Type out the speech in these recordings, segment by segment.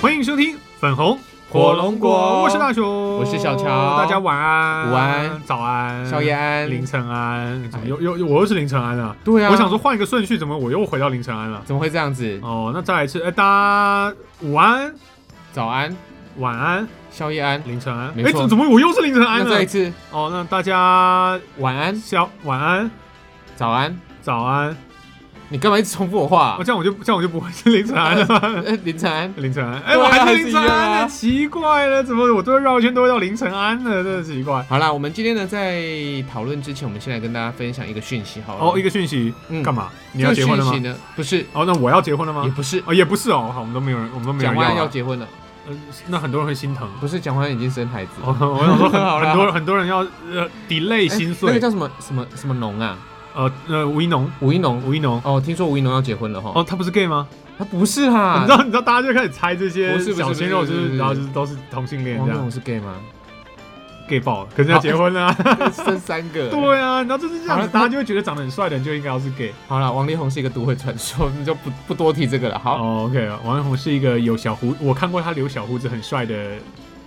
欢迎收听粉红火龙果。我是大雄，我是小乔。大家晚安、午安。早安、宵夜安。凌晨安，怎么又又又我又是凌晨安啊？对啊，我想说换一个顺序，怎么我又回到凌晨安了？怎么会这样子？哦，那再来一次，哎、大家午安、早安、晚安、宵夜安，凌晨安。哎、怎怎么我又是凌晨安了那再一？次。哦，那大家晚安、宵晚安、早安。早安。你干嘛一直重复我话哦，？这样我就这样我就不会是凌晨安了吗。呃凌晨安，凌晨安，哎、我还还是是凌晨安奇怪了，怎么我都会绕一圈都会到凌晨安了，真的奇怪。好啦，我们今天呢在讨论之前，我们先来跟大家分享一个讯息好了。哦，一个讯息，嗯干嘛？你要结婚了吗？不是，哦，那我要结婚了吗？也不是，哦，也不是哦，好，我们都没有人，我们都没有人要啊。结婚了，呃那很多人会心疼。不是蒋欢已经生孩子。哦，我想说很好 很多很多人要呃 delay 哎心碎。那个叫什么什么什么农啊？呃呃，吴一农，吴一农。吴一农，哦，听说吴一农要结婚了哈。哦，他不是 gay 吗？他不是哈，你知道你知道大家就开始猜这些不是小鲜肉，就是然后就是都是同性恋这样王力宏是 gay 吗？gay 爆了，可是要结婚了啊。生三个。对啊，然后就是这样子，大家就会觉得长得很帅的人就应该要是 gay。好了，王力宏是一个都会传说，你就不不多提这个了。好，哦，OK，王力宏是一个有小胡，我看过他留小胡子很帅的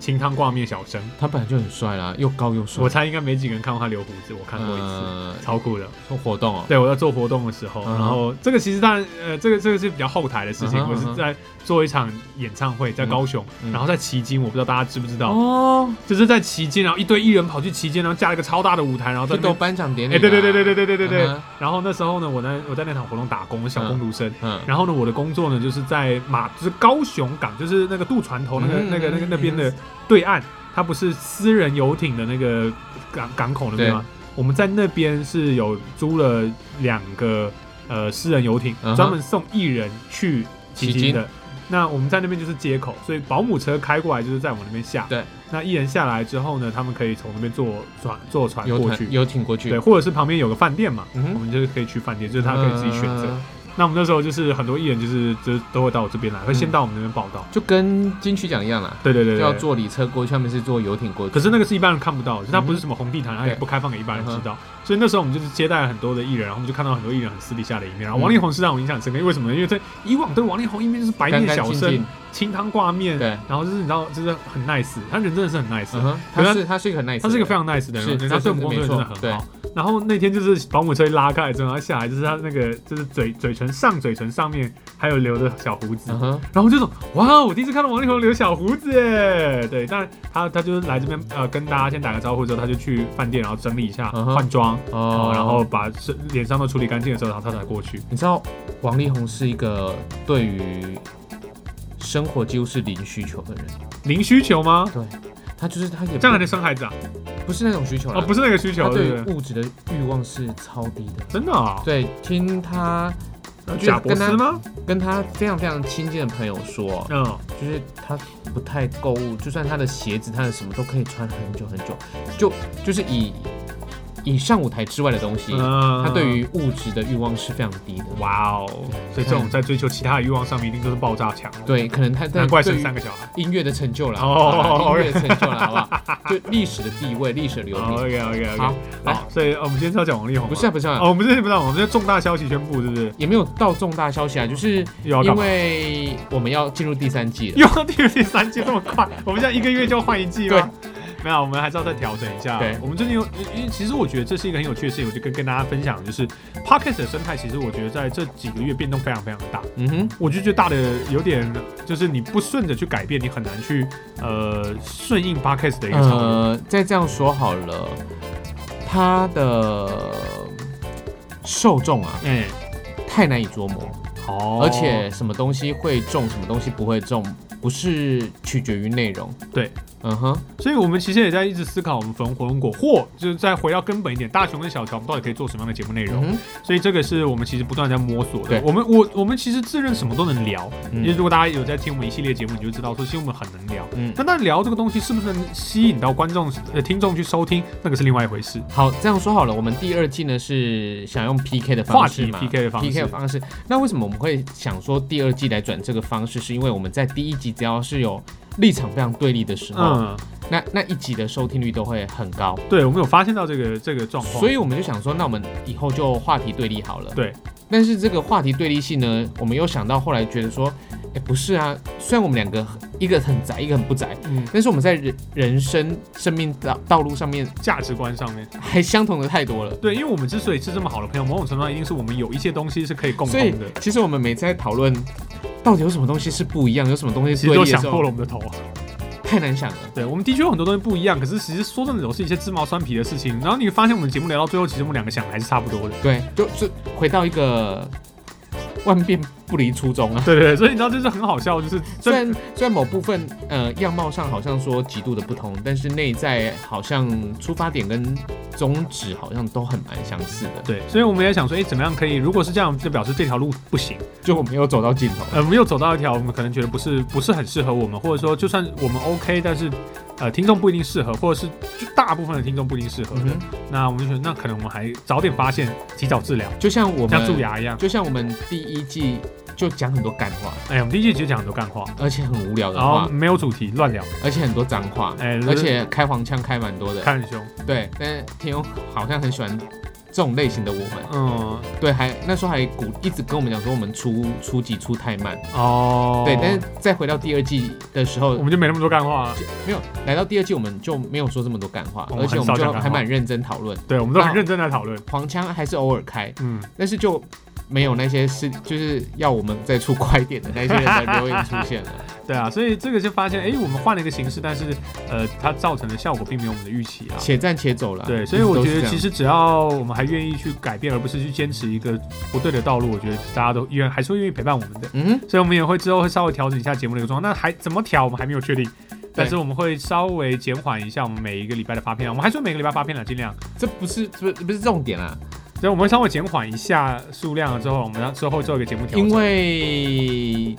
清汤挂面小生。他本来就很帅啦，又高又帅。我猜应该没几个人看过他留胡子，我看过一次，呃超酷的。做活动哦。对，我在做活动的时候，嗯然后这个其实当然，呃，这个这个是比较后台的事情。我是在做一场演唱会，在高雄，嗯然后在旗津，我不知道大家知不知道，哦，就是在旗津，然后一堆艺人跑去旗津，然后架了一个超大的舞台，然后在就都那边。颁奖典礼。哎，对对对对对对对对对。嗯然后那时候呢，我在我在那场活动打工，小工读生。嗯，然后呢，我的工作呢，就是在马，就是高雄港，就是那个渡船头那个、嗯那个那个那边的对岸，它不是私人游艇的那个港港口那边吗？我们在那边是有租了两个呃私人游艇，专门送艺人去旗旗津津的。那我们在那边就是接口，所以保姆车开过来就是在我们那边下。对。那艺人下来之后呢，他们可以从那边坐船坐船游过去。游艇过去。对，或者是旁边有个饭店嘛，嗯我们就是可以去饭店，就是他可以自己选择。嗯那我们那时候就是很多艺人就是就都会到我这边来，会先嗯到我们那边报道。就跟金曲奖一样啦，对对对对，就要坐礼车过去，他们是坐游艇过去。可是那个是一般人看不到的，就它不是什么红地毯，它也不开放给一般人知嗯道。所以那时候我们就是接待了很多的艺人，然后我们就看到很多艺人很私底下的一面。然后嗯王力宏是让我印象很深刻，因为为什么呢？因为在以往对王力宏一面就是白面小生清汤挂面，对，然后就是你知道就是很 nice，他人真的是很 nice，嗯哼，可是他是他是一个很 nice，的人他是一个非常 nice 的人，是他对我们工作真的很好。然后那天就是保姆车一拉开之后，他下来就是他那个就是嘴嘴唇上嘴唇上面还有留着小胡子然后这种哇，我第一次看到王力宏留小胡子耶！对，但他他就是来这边呃跟大家先打个招呼之后，他就去饭店然后整理一下换装，然后把身脸上都处理干净的时候，然后他才过去。你知道王力宏是一个对于生活几乎是零需求的人，零需求吗？对他就是他这样还能生孩子啊？不是那种需求啦哦，不是那个需求，他对？物质的欲望是超低的。真的啊？对，听他就是贾博士吗？跟他非常非常亲近的朋友说，嗯，就是他不太购物，就算他的鞋子、他的什么都可以穿很久很久，就就是以以上舞台之外的东西，嗯他对于物质的欲望是非常低的。哇哦，所以这种在追求其他的欲望上面，一定都是爆炸强。对，可能他在难怪生三个小孩。音乐的成就了，哦音乐的成就了，好不好？就历史的地位、历史的流哦品。OK OK OK，好，所以呃我们今天是要讲王力宏，不是啊，不是啊，哦，我们这是不是，我们这重大消息宣布，是不是？也没有到重大消息啊，就是因？为我们要进入第三季了。又要进入、第三季这么快？我们现在一个月就要换一季吗？没有，我们还是要再调整一下。对我们最近有，因为其实我觉得这是一个很有趣的事情，我就跟跟大家分享，就是 podcast 的生态，其实我觉得在这几个月变动非常非常大。嗯哼，我就觉得大的有点，就是你不顺着去改变，你很难去呃顺应 podcast 的一个潮流。呃，再这样说好了，它的受众啊嗯，太难以捉摸，哦而且什么东西会中，什么东西不会中，不是取决于内容。对，嗯哼，所以我们其实也在一直思考，我们粉红火龙果，或就是再回到根本一点，大雄跟小乔，我们到底可以做什么样的节目内容？嗯，所以这个是我们其实不断在摸索的对。我们我我们其实自认什么都能聊，因为嗯如果大家有在听我们一系列节目，你就知道说，其实我们很能聊。嗯，但那聊这个东西是不是能吸引到观众呃听众去收听，那个是另外一回事。好，这样说好了，我们第二季呢是想用 PK 的方式嘛 PK 的方式 PK 的方式。那为什么我们会想说第二季来转这个方式？是因为我们在第一集只要是有立场非常对立的时候，嗯，那那一集的收听率都会很高。对，我们有发现到这个这个状况，所以我们就想说，那我们以后就话题对立好了。对，但是这个话题对立性呢，我们又想到后来觉得说，哎、不是啊，虽然我们两个一个很宅，一个很不宅，嗯，但是我们在人人生生命道道路上面价值观上面，还相同的太多了。对，因为我们之所以是这么好的朋友，某种程度上一定是我们有一些东西是可以共所以通的，其实我们每次在讨论到底有什么东西是不一样，有什么东西其实都想破了我们的头。太难想了。对，我们的确有很多东西不一样，可是其实说真的，都是一些鸡毛蒜皮的事情。然后你会发现，我们节目聊到最后，其实我们两个想的还是差不多的。对，就就回到一个万变不离初衷啊。对对对，所以你知道，就是很好笑，就是虽然虽然某部分呃样貌上好像说极度的不同，但是内在好像出发点跟宗旨好像都很蛮相似的。对，所以我们也想说，哎，怎么样可以？如果是这样，就表示这条路不行，就我们又走到尽头。呃，没有走到一条我们可能觉得不是不是很适合我们，或者说就算我们 OK，但是呃听众不一定适合，或者是就大部分的听众不一定适合的，嗯，那我们就觉得那可能我们还早点发现，及早治疗，就像我们像蛀牙一样。就像我们第一季就讲很多干话，哎，我们第一季其实讲很多干话，而且很无聊的然后话，没有主题乱聊，而且很多脏话，哎，而且开黄腔开蛮多的。看很凶，对，但是天佑好像很喜欢这种类型的我们。嗯，对，还那时候还鼓一直跟我们讲说我们出出集出太慢。哦，对，但是再回到第二季的时候我，们就没那么多干话。了。没有来到第二季，我们就没有说这么多干话，我们而且我们就很少讲干话。还蛮认真讨论，对，我们都很认真在讨论。黄腔还是偶尔开，嗯，但是就没有那些是就是要我们再出快点的那些人的留言出现了。对啊，所以这个就发现，哎，我们换了一个形式，但是呃，它造成的效果并没有我们的预期啊。且战且走了。对，所以我觉得其实只要我们还愿意去改变，而不是去坚持一个不对的道路，我觉得大家都愿还是会愿意陪伴我们的。嗯，所以我们也会之后会稍微调整一下节目的一个状况。那还怎么调，我们还没有确定。但是我们会稍微减缓一下我们每一个礼拜的发片量，我们还说每个礼拜发片量，尽量。这不是不是不是重点啊，所以我们稍微减缓一下数量了之后，我们要之后做一个节目调整。因为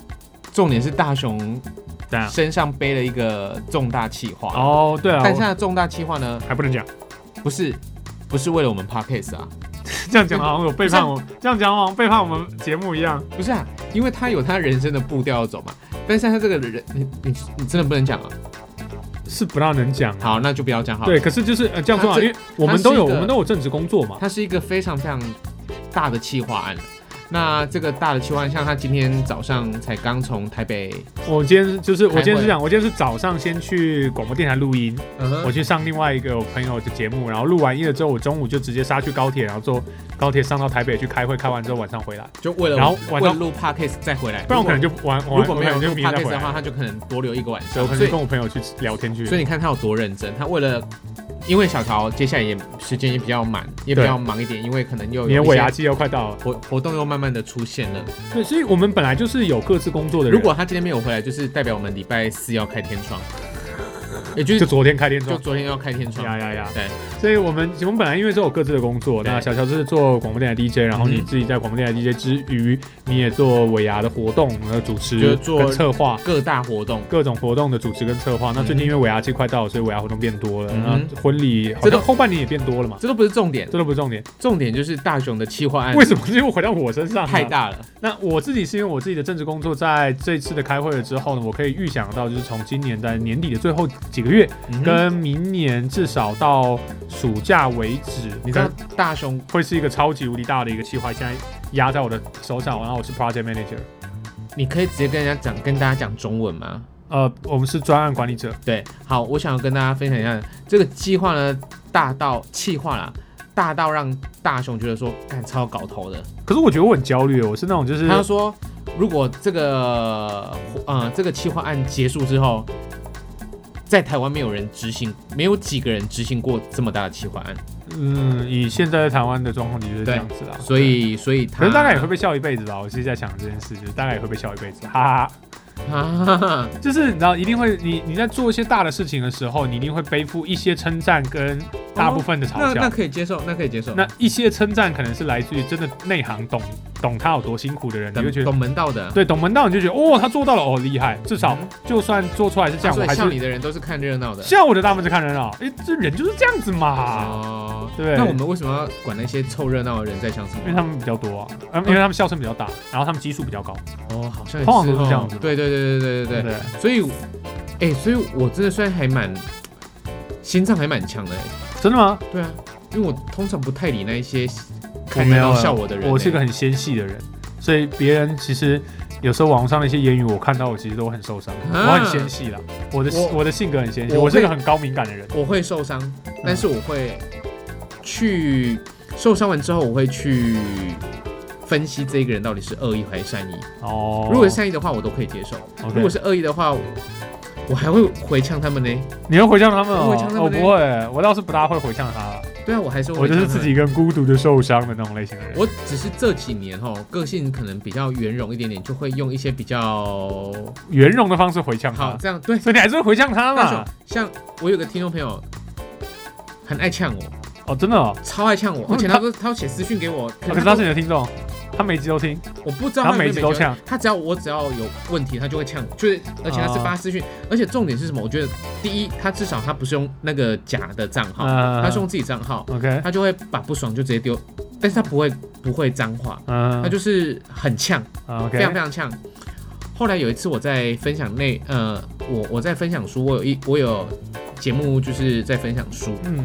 重点是大雄的身上背了一个重大企划，哦，对啊，但我是他的重大企划呢，还不能讲，不是不是为了我们 podcast 啊，这样讲好像有背叛我，这样讲好像背叛我们节目一样。不是啊，因为他有他人生的步调要走嘛。但是他这个人，你你你真的不能讲啊。是不大能讲啊。好，那就不要讲好了。对，可是就是呃这样说啊，因为我们都有我们都有正职工作嘛。它是一个非常非常大的企划案。那这个大的企划，像他今天早上才刚从台北，我今天就是我今天是这样，我今天是早上先去广播电台录音，我去上另外一个我朋友的节目，然后录完音了之后，我中午就直接杀去高铁，然后坐高铁上到台北去开会，开完之后晚上回来，就为了然后晚上录 podcast 再回来，不然我可能就晚晚如果没有就 podcast 的话，他就可能多留一个晚上，我可。能上所以跟我朋友去聊天去。所以你看他有多认真，他为了。因为小曹接下来也时间也比较满，也比较忙一点，因为可能又你的有一些尾牙期又快到了，活活动又慢慢的出现了。对，所以我们本来就是有各自工作的人。如果他今天没有回来，就是代表我们礼拜四要开天窗，也就就是昨天开天窗，就昨天要开天窗。呀呀呀！对，所以我们我们本来因为都有各自的工作，那小乔是做广播电台 DJ，然后你自己在广播电台 DJ 之余，你也做尾牙的活动，呃，主持就是做跟策划。各大活动，各种活动的主持跟策划，那最近因为尾牙季快到了，所以尾牙活动变多了，嗯婚礼这都后半年也变多了嘛，这都不是重点，这都不是重点。重点就是大雄的企划案为什么？因为回到我身上呢太。大了。那我自己是因为我自己的政治工作，在这次的开会了之后呢，我可以预想到，就是从今年在年底的最后几个月，嗯跟明年至少到暑假为止，你知道大雄会是一个超级无敌大的一个计划，现在压在我的手上，然后我是 project manager，你可以直接跟人家讲，跟大家讲中文吗？呃，我们是专案管理者，对，好，我想要跟大家分享一下这个计划呢，大到企划啦，大到让大雄觉得说，干超搞头的。可是我觉得我很焦虑，我是那种就是他说，如果这个呃这个企划案结束之后，在台湾没有人执行，没有几个人执行过这么大的企划案，嗯，以现在在台湾的状况的确是这样子啦，所以所以他可能大概也会被笑一辈子吧。我其实在想这件事，就是大概也会被笑一辈子，哈哈哈。啊，就是你知道，一定会你你在做一些大的事情的时候，你一定会背负一些称赞跟大部分的嘲那笑。那可以接受，那可以接受。那一些称赞可能是来自于真的内行懂懂他有多辛苦的人，你懂就觉得懂门道的，对懂门道，你就觉得哦，他做到了，哦厉害。至少嗯就算做出来是这样，我还是像你的人都是看热闹的。像我的大部分是看热闹。哎，这人就是这样子嘛，哦，对那我们为什么要管那些凑热闹的人在想什么？因为他们比较多啊，呃因为他们笑声比较大，然后他们基数比较高，哦，好像也通常都是哦这样子对对对对对对对。对。所以，哎、所以我真的算还蛮心脏还蛮强的哎。真的吗？对啊，因为我通常不太理那一些我看热闹没有啊笑我的人。我是个很纤细的人，所以别人其实有时候网上的一些言语，我看到我其实都很受伤，我很纤细啦，我的我的性格很纤细，我会我是个很高敏感的人。我会受伤，但是我会去受伤完之后，我会去分析这个人到底是恶意还是善意。哦，如果是善意的话，我都可以接受；如果是恶意的话，我还会回呛他们呢。你会回呛他们哦？我不会，我倒是不大会回呛他。啦，对啊，我还是会我就是自己跟孤独的受伤的那种类型的人。我只是这几年哦，个性可能比较圆融一点点，就会用一些比较圆融的方式回呛他，好这样对。所以你还是会回呛他大嘛？，像我有个听众朋友，很爱呛我，哦，真的哦，超爱呛我，而且他都他都写私讯给我，哦可是他是你的听众，他每集都听，我不知道他每集都呛。他只要我只要有问题，他就会呛。我，就是而且他是发私讯，而且重点是什么？我觉得第一，他至少他不是用那个假的账号，嗯他是用自己账号，OK，他就会把不爽就直接丢，但是他不会不会脏话，嗯他就是很呛，嗯非常非常呛。后来有一次我在分享那呃，我我在分享书，我有一我有节目就是在分享书，嗯，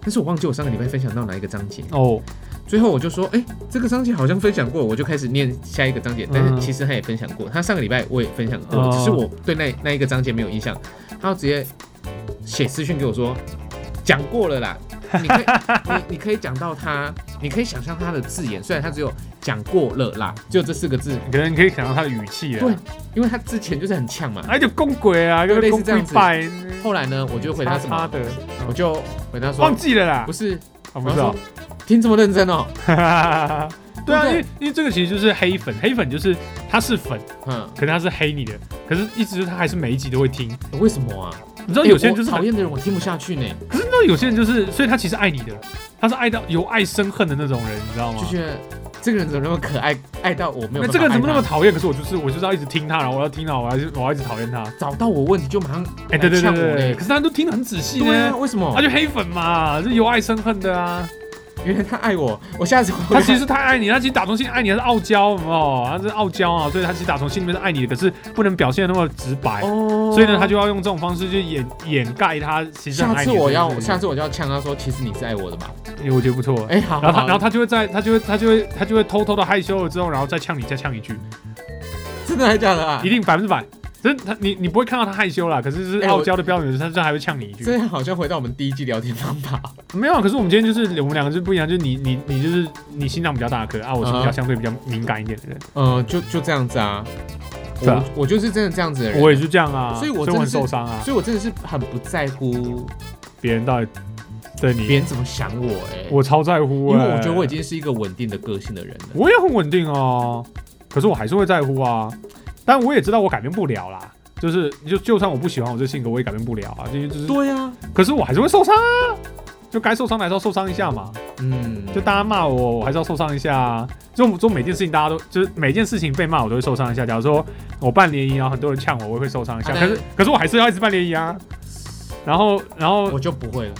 但是我忘记我上个礼拜分享到哪一个章节，哦，最后我就说，哎、这个章节好像分享过，我就开始念下一个章节。但是嗯其实他也分享过，他上个礼拜我也分享过，哦只是我对那那一个章节没有印象。他就直接写私讯给我说，讲过了啦。你可以，你你可以讲到他，你可以想象他的字眼，虽然他只有讲过了啦，只有这四个字，可能你可以想到他的语气对，因为他之前就是很呛嘛。哎，就公鬼啊，就类似这样子，后来呢，我就回他什么？我就回他说忘，记了啦不，是，哦不是哦我要说，听这么认真哦，对啊，因为因为这个其实就是黑粉，黑粉就是他是粉，嗯，可能他是黑你的，可是一直就是他还是每一集都会听。为什么啊？你知道欸有些人就是讨厌的人，我听不下去呢。可是那有些人就是，所以他其实爱你的，他是爱到由爱生恨的那种人，你知道吗就？觉得这个人怎么那么可爱，爱到我没有那这个人怎么那么讨厌？可是我就是我就是要一直听他，然后我要听到，我要我要一直讨厌他。找到我问题就马上哎，对对对对对，可是他都听得很仔细对啊，呢，为什么他？就黑粉嘛，就由爱生恨的啊。原来他爱我，我下次他其实太爱你，他其实打从心里爱你，他是傲娇，哦？他是傲娇啊，所以他其实打从心里面是爱你的，可是不能表现的那么直白。哦，所以呢，他就要用这种方式去掩掩盖他其实很下爱你的次我要下次我就要呛他说，其实你是爱我的吧？因为我觉得不错。哎，好，然后他，然后他就会在，他就会，他就会，他就会偷偷的害羞了之后，然后再呛你，再呛一句，真的还是假的啊一？定百分之百。真他你你不会看到他害羞啦，可是是傲娇的标准，他这还会呛你一句。这好像回到我们第一季聊天方法。没有啊，可是我们今天就是我们两个就不一样，就是你你你就是你心脏比较大颗啊，我是比较嗯相对比较敏感一点的人，嗯，就就这样子啊。我我就是真的这样子的人，我也是这样啊，所以我真的是受伤啊，所以我真的是很不在乎别人到底对你，别人怎么想我哎、我超在乎、欸，因为我觉得我已经是一个稳定的个性的人了。我也很稳定啊，可是我还是会在乎啊。但我也知道我改变不了啦，就是就就算我不喜欢我这性格，我也改变不了啊。就是就是，对呀、可是我还是会受伤啊，就该受伤的还是要受伤一下嘛。嗯，就大家骂我，我还是要受伤一下啊。就做每件事情，大家都就是每件事情被骂，我都会受伤一下。假如说我办联谊，然后很多人呛我，我也会受伤一下。可是啊但是可是我还是要一直办联谊啊。然后然后我就不会了，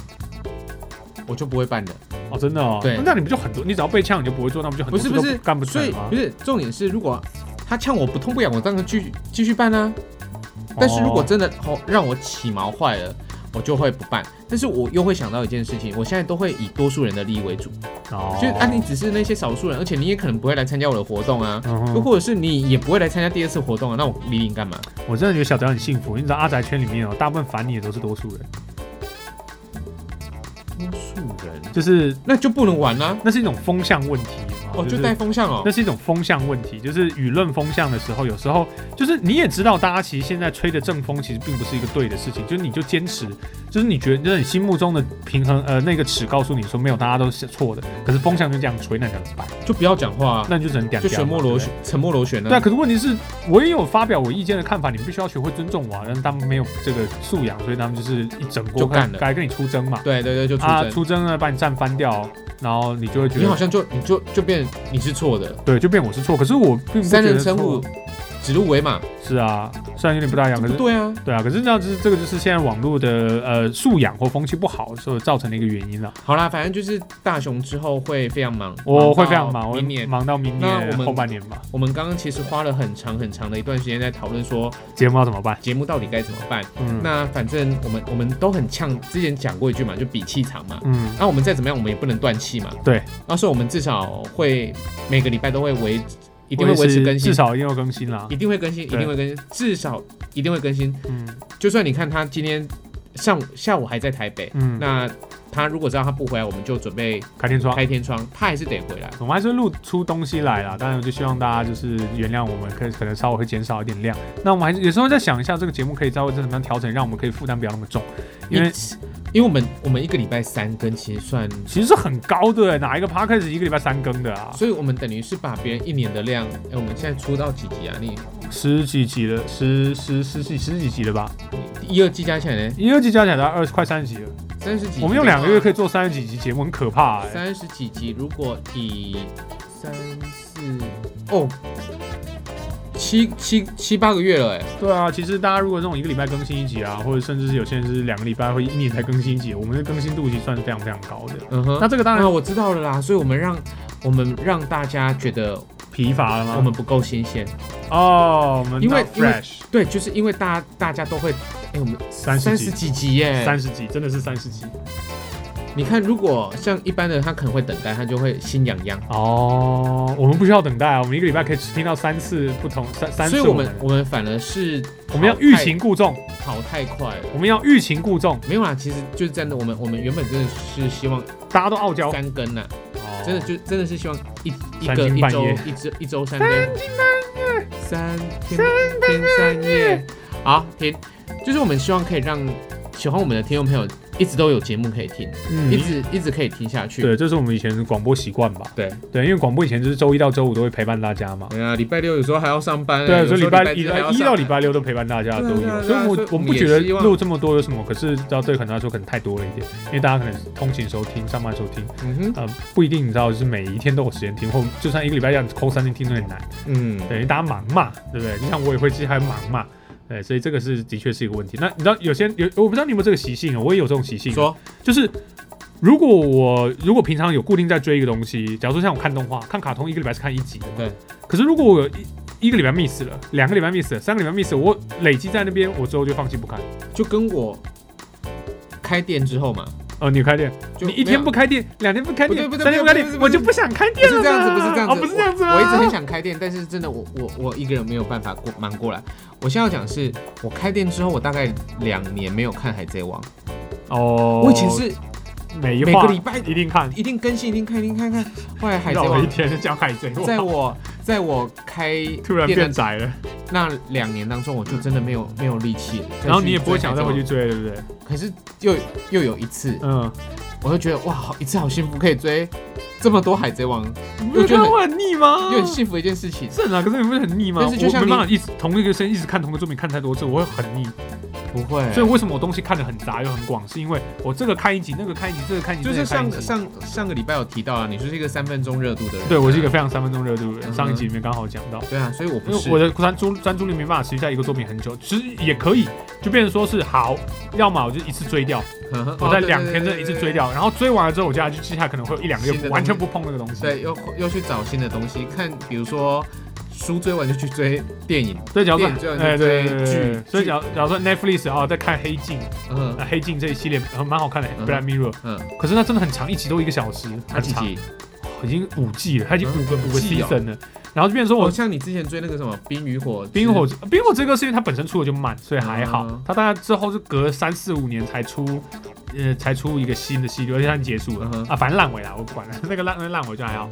我就不会办的。哦，真的哦，对那你不就很多？你只要被呛，你就不会做，那不就很多事都不是不是干不成吗所以不？是重点是，如果他呛我不痛不痒，我当然继续继续办啊。但是如果哦真的哦让我起毛坏了，我就会不办。但是我又会想到一件事情，我现在都会以多数人的利益为主，哦就是啊，你只是那些少数人，而且你也可能不会来参加我的活动啊，又或者是你也不会来参加第二次活动啊，那我理你干嘛？我真的觉得小宅很幸福。你知道阿宅圈里面哦，大部分烦你的都是多数人，多数人就是那就不能玩啦、那是一种风向问题哦，就带风向哦那。是一种风向问题，就是舆论风向的时候，有时候就是你也知道，大家其实现在吹的正风其实并不是一个对的事情，就是你就坚持，就是你觉得就是你心目中的平衡呃那个尺告诉你说没有，大家都是错的，可是风向就这样吹，那你怎么办？就不要讲话、啊，那你就只能点就沉默螺旋，沉默螺旋呢、对啊，可是问题是，我也有发表我意见的看法，你们必须要学会尊重我啊。但他们没有这个素养，所以他们就是一整锅就干了该跟你出征嘛。对对对，就出啊，征。出征呢，把你战翻掉，然后你就会觉得，你好像就你就就变你是错的，对，就变我是错。可是我并不三觉得错人成虎，指鹿为马，是啊，虽然有点不大一样，可是对啊。对啊，可是这样就是这个就是现在网络的呃素养或风气不好所造成的一个原因了。好啦，反正就是大雄之后会非常忙，我会非常忙，明年。忙到明年我们后半年吧。我们刚刚其实花了很长很长的一段时间在讨论说节目要怎么办？节目到底该怎么办。嗯那反正我们我们都很呛，之前讲过一句嘛，就比气场嘛。嗯，那我们再怎么样，我们也不能断气嘛。对。那所以我们至少会每个礼拜都会维一定会维持更新至，少一定要更新啦一。定会更新，一定会更新，至少一定会更新。嗯就算你看他今天上午下午还在台北，嗯，那他如果知道他不回来，我们就准备开天窗。开天窗，他还是得回来。我们还是会录出东西来啦，当然我就希望大家就是原谅我们，可可能稍微会减少一点量。那我们还是有时候在想一下这个节目可以稍微再怎么样调整，让我们可以负担不要那么重，因为因为我们我们一个礼拜三更，其实算，其实是很高的，哪一个 podcast 一个礼拜三更的啊？所以我们等于是把别人一年的量，哎、我们现在出到几集啊？你十几集了，十十十几十几集了吧？一二季加起来呢，一二季加起来二十快三十集了。三十几集。我们用两个月可以做三十几集节目，很可怕哎、三十几集，如果以三四哦七七七八个月了，哎，对啊，其实大家如果这种一个礼拜更新一集啊，或者甚至是有些人是两个礼拜或一年才更新一集，我们的更新度其实算是非常非常高的。嗯哼，那这个当然啊，我知道了啦，所以我们让我们让大家觉得疲乏了吗？我们不够新鲜，哦，我们因为因为 fresh 对，就是因为大家大家都会，哎，我们三十集三十几集耶，三十集，真的是三十集你看，如果像一般的他可能会等待，他就会心痒痒，哦。我们不需要等待啊，我们一个礼拜可以听到三次不同三三次所以我们我们反而是我们要欲擒故纵，跑太快。了。我们要欲擒故纵，没有啦，其实就是真的，我们我们原本真的是希望大家都傲娇，三更呐、哦。真的就真的是希望一一三个一周一周一周三更，三天天三夜，好停，就是我们希望可以让喜欢我们的听众朋友一直都有节目可以听，嗯一直一直可以听下去。对，这是我们以前的广播习惯吧？对对，因为广播以前就是周一到周五都会陪伴大家嘛。对啊，礼拜六有时候还要上班欸，对，所以礼拜一到礼拜六都陪伴大家都有，对啊啊所以我我们不觉得录这么多有什么，可是到对可能来说可能太多了一点，因为大家可能通勤时候听，上班时候听，嗯哼，呃，不一定你知道，就是每一天都有时间听，或就算一个礼拜这样抠三天听都很难，嗯，对，因为大家忙嘛，对不对？就像我也会，其实还忙嘛，对，所以这个是的确是一个问题。那你知道有些有，我不知道你有没有这个习性啊，我也有这种习性，说就是如果我如果平常有固定在追一个东西，假如说像我看动画、看卡通，一个礼拜是看一集的，对。可是如果我有一一个礼拜 miss 了，两个礼拜 miss 了，三个礼拜 miss 了，我累积在那边，我之后就放弃不看。就跟我开店之后嘛，哦，你开店，就你一天不开店，两天不开店，三天不开店我就不想开店了嘛。是这样子，不是这样子，哦，不是这样子吗？我。我一直很想开店，但是真的我我我一个人没有办法过忙过来。我现在要讲的是，我开店之后，我大概两年没有看《海贼王》哦，我以前是每每个礼拜一定看，一定更新，一定看，一定看看。后来《海贼王一》天就讲海贼王，在我在我开突然变窄了，那两年当中，我就真的没有没有力气了。然后你也不会想再回去追追，对不对？可是又又有一次，嗯，我就觉得哇，好一次好幸福，可以追这么多《海贼王》，你不觉得我很腻吗？又很幸福的一件事情。是啊，可是你不是很腻吗？但是就像没办法一直同一个声音一直看同一个作品看太多次，我会很腻。不会，所以为什么我东西看的很杂又很广，是因为我这个看一集，那个看一集，这个看一集，就是上上上个礼拜有提到啊，你就是一个三分钟热度的人。对我是一个非常三分钟热度的人，嗯上一集里面刚好讲到。对啊，所以我不是我的专注专注力没办法持续在一个作品很久，其实也可以，就变成说是好，要么我就一次追掉，哦我在两天内一次追。掉，然后追完了之后，我接下来就接下来可能会有一两个月完全不碰那个东西。对，又又去找新的东西看，比如说书追完就去追电影，对，假如说哎对所以假如假如说 Netflix 啊在看黑镜，嗯。呃黑镜这一系列呃蛮好看的嗯。Black Mirror，嗯，可是它真的很长，一集都一个小时，很长，哪几集？已经五季了，它已经嗯五个五个 season 了，然后就变成说我我像你之前追那个什么《冰与火》，冰火冰火这个是因为它本身出的就慢，所以还好。嗯。它大概之后是隔三四五年才出，呃，才出一个新的系列，而且它已经结束了、嗯啊，反正烂尾啦，我不管了，那个烂那烂尾就还好。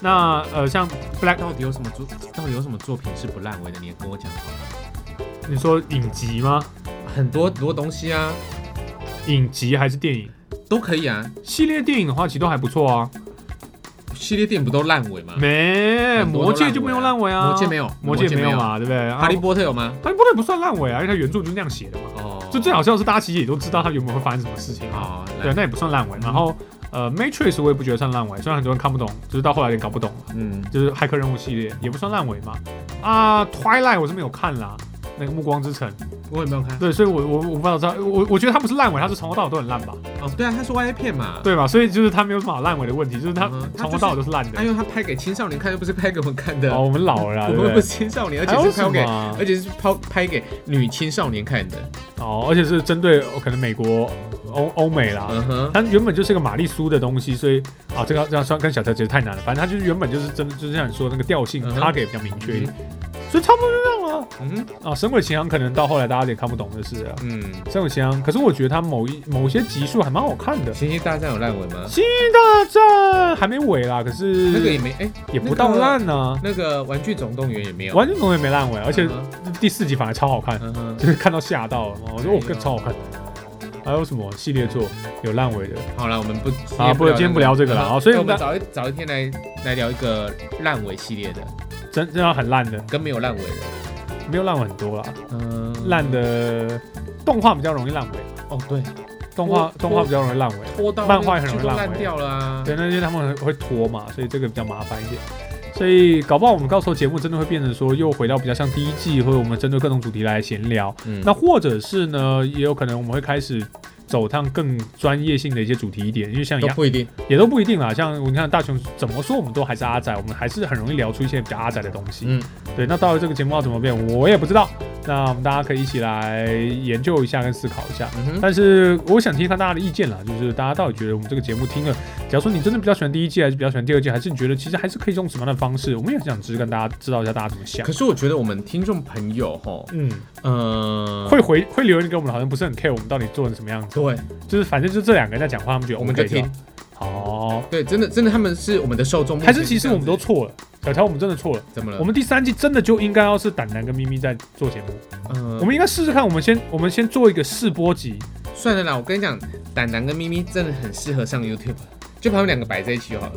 那呃，像 Black，到底有什么作？到底有什么作品是不烂尾的？你也跟我讲好了。你说影集吗？很多很多东西啊，影集还是电影？都可以啊。系列电影的话，其实都还不错啊。系列电影不都烂尾吗？没，魔戒就没有烂尾啊。魔戒没有，魔戒没有有。嘛，对不对？哈利啊波特有吗？哈利波特不算烂尾啊，因为它原著就是那样写的嘛。哦，就最好笑的是，大家其实也都知道它原本会发生什么事情啊。对，那也不算烂尾。然后呃，Matrix 我也不觉得算烂尾，虽然很多人看不懂，就是到后来有点搞不懂，嗯，就是骇客任务系列也不算烂尾嘛。啊，Twilight 我是没有看啦，那个暮光之城，我也没有看。对，所以我我我不知道，我我觉得它不是烂尾，它是从头到尾都很烂吧，哦，对啊，他是 Y 片嘛。对吧？所以就是它没有什么好烂尾的问题，就是它从头到尾都是烂的啊，。因为他拍给青少年看，又不是拍给我们看的。哦，我们老了啦，我们不是？青少年，而且是拍给？而且是拍拍给女青少年看的。哦，而且是针对哦可能美国欧欧美啦。嗯哼，它原本就是个玛丽苏的东西，所以啊，这个这样算跟小调其实太难了。反正它就是原本就是真的，就是像你说的那个调性，它给比较明确一点，所以差不多就这样了。嗯，啊，神鬼奇航可能到后来大家有点看不懂的是啊，嗯，神鬼奇航，可是我觉得它某一某些集数还蛮好看的。星际大战有烂尾吗？星大战还没尾啦，可是那个也没哎，也不到烂呢、那个玩具总动员也没有，玩具总动员没烂尾，而且第四集反而超好看，嗯，就是看到吓到了，我觉得我更超好看。还有什么系列作有烂尾的？好了，我们不啊不今天不聊这个了啊所以我们我们找一找一天来来聊一个烂尾系列的，真真的很烂的，跟没有烂尾的，没有烂尾很多啦，嗯，烂的动画比较容易烂尾，哦对，动画动画比较容易烂尾。拖到漫画也很容易烂掉了啊，对，那因为他们会拖嘛，所以这个比较麻烦一点。所以搞不好我们到时候节目真的会变成说，又回到比较像第一季，或者我们针对各种主题来闲聊。嗯那或者是呢，也有可能我们会开始走趟更专业性的一些主题一点，因为像亚都不一定，也都不一定啦。像你看大雄怎么说，我们都还是阿仔，我们还是很容易聊出一些比较阿仔的东西。嗯，对，那到了这个节目要怎么变，我也不知道。那我们大家可以一起来研究一下跟思考一下。嗯哼，但是我想听一下大家的意见啦，就是大家到底觉得我们这个节目听了，假如说你真的比较喜欢第一季，还是比较喜欢第二季，还是你觉得其实还是可以用什么样的方式？我们也很想知跟大家知道一下大家怎么想可。是我觉得我们听众朋友哈，嗯，呃，会回会留言给我们，好像不是很 care 我们到底做成什么样子，对，就是反正就这两个人在讲话，他们觉得我们就听哦。对，真的真的他们是我们的受众，还是其实我们都错了，小乔我们真的错了。怎么了？我们第三季真的就应该要是胆男跟咪咪在做节目，嗯，我们应该试试看，我们先我们先做一个试播集，算了啦，我跟你讲，胆男跟咪咪真的很适合上 YouTube，就把他们两个摆在一起就好了。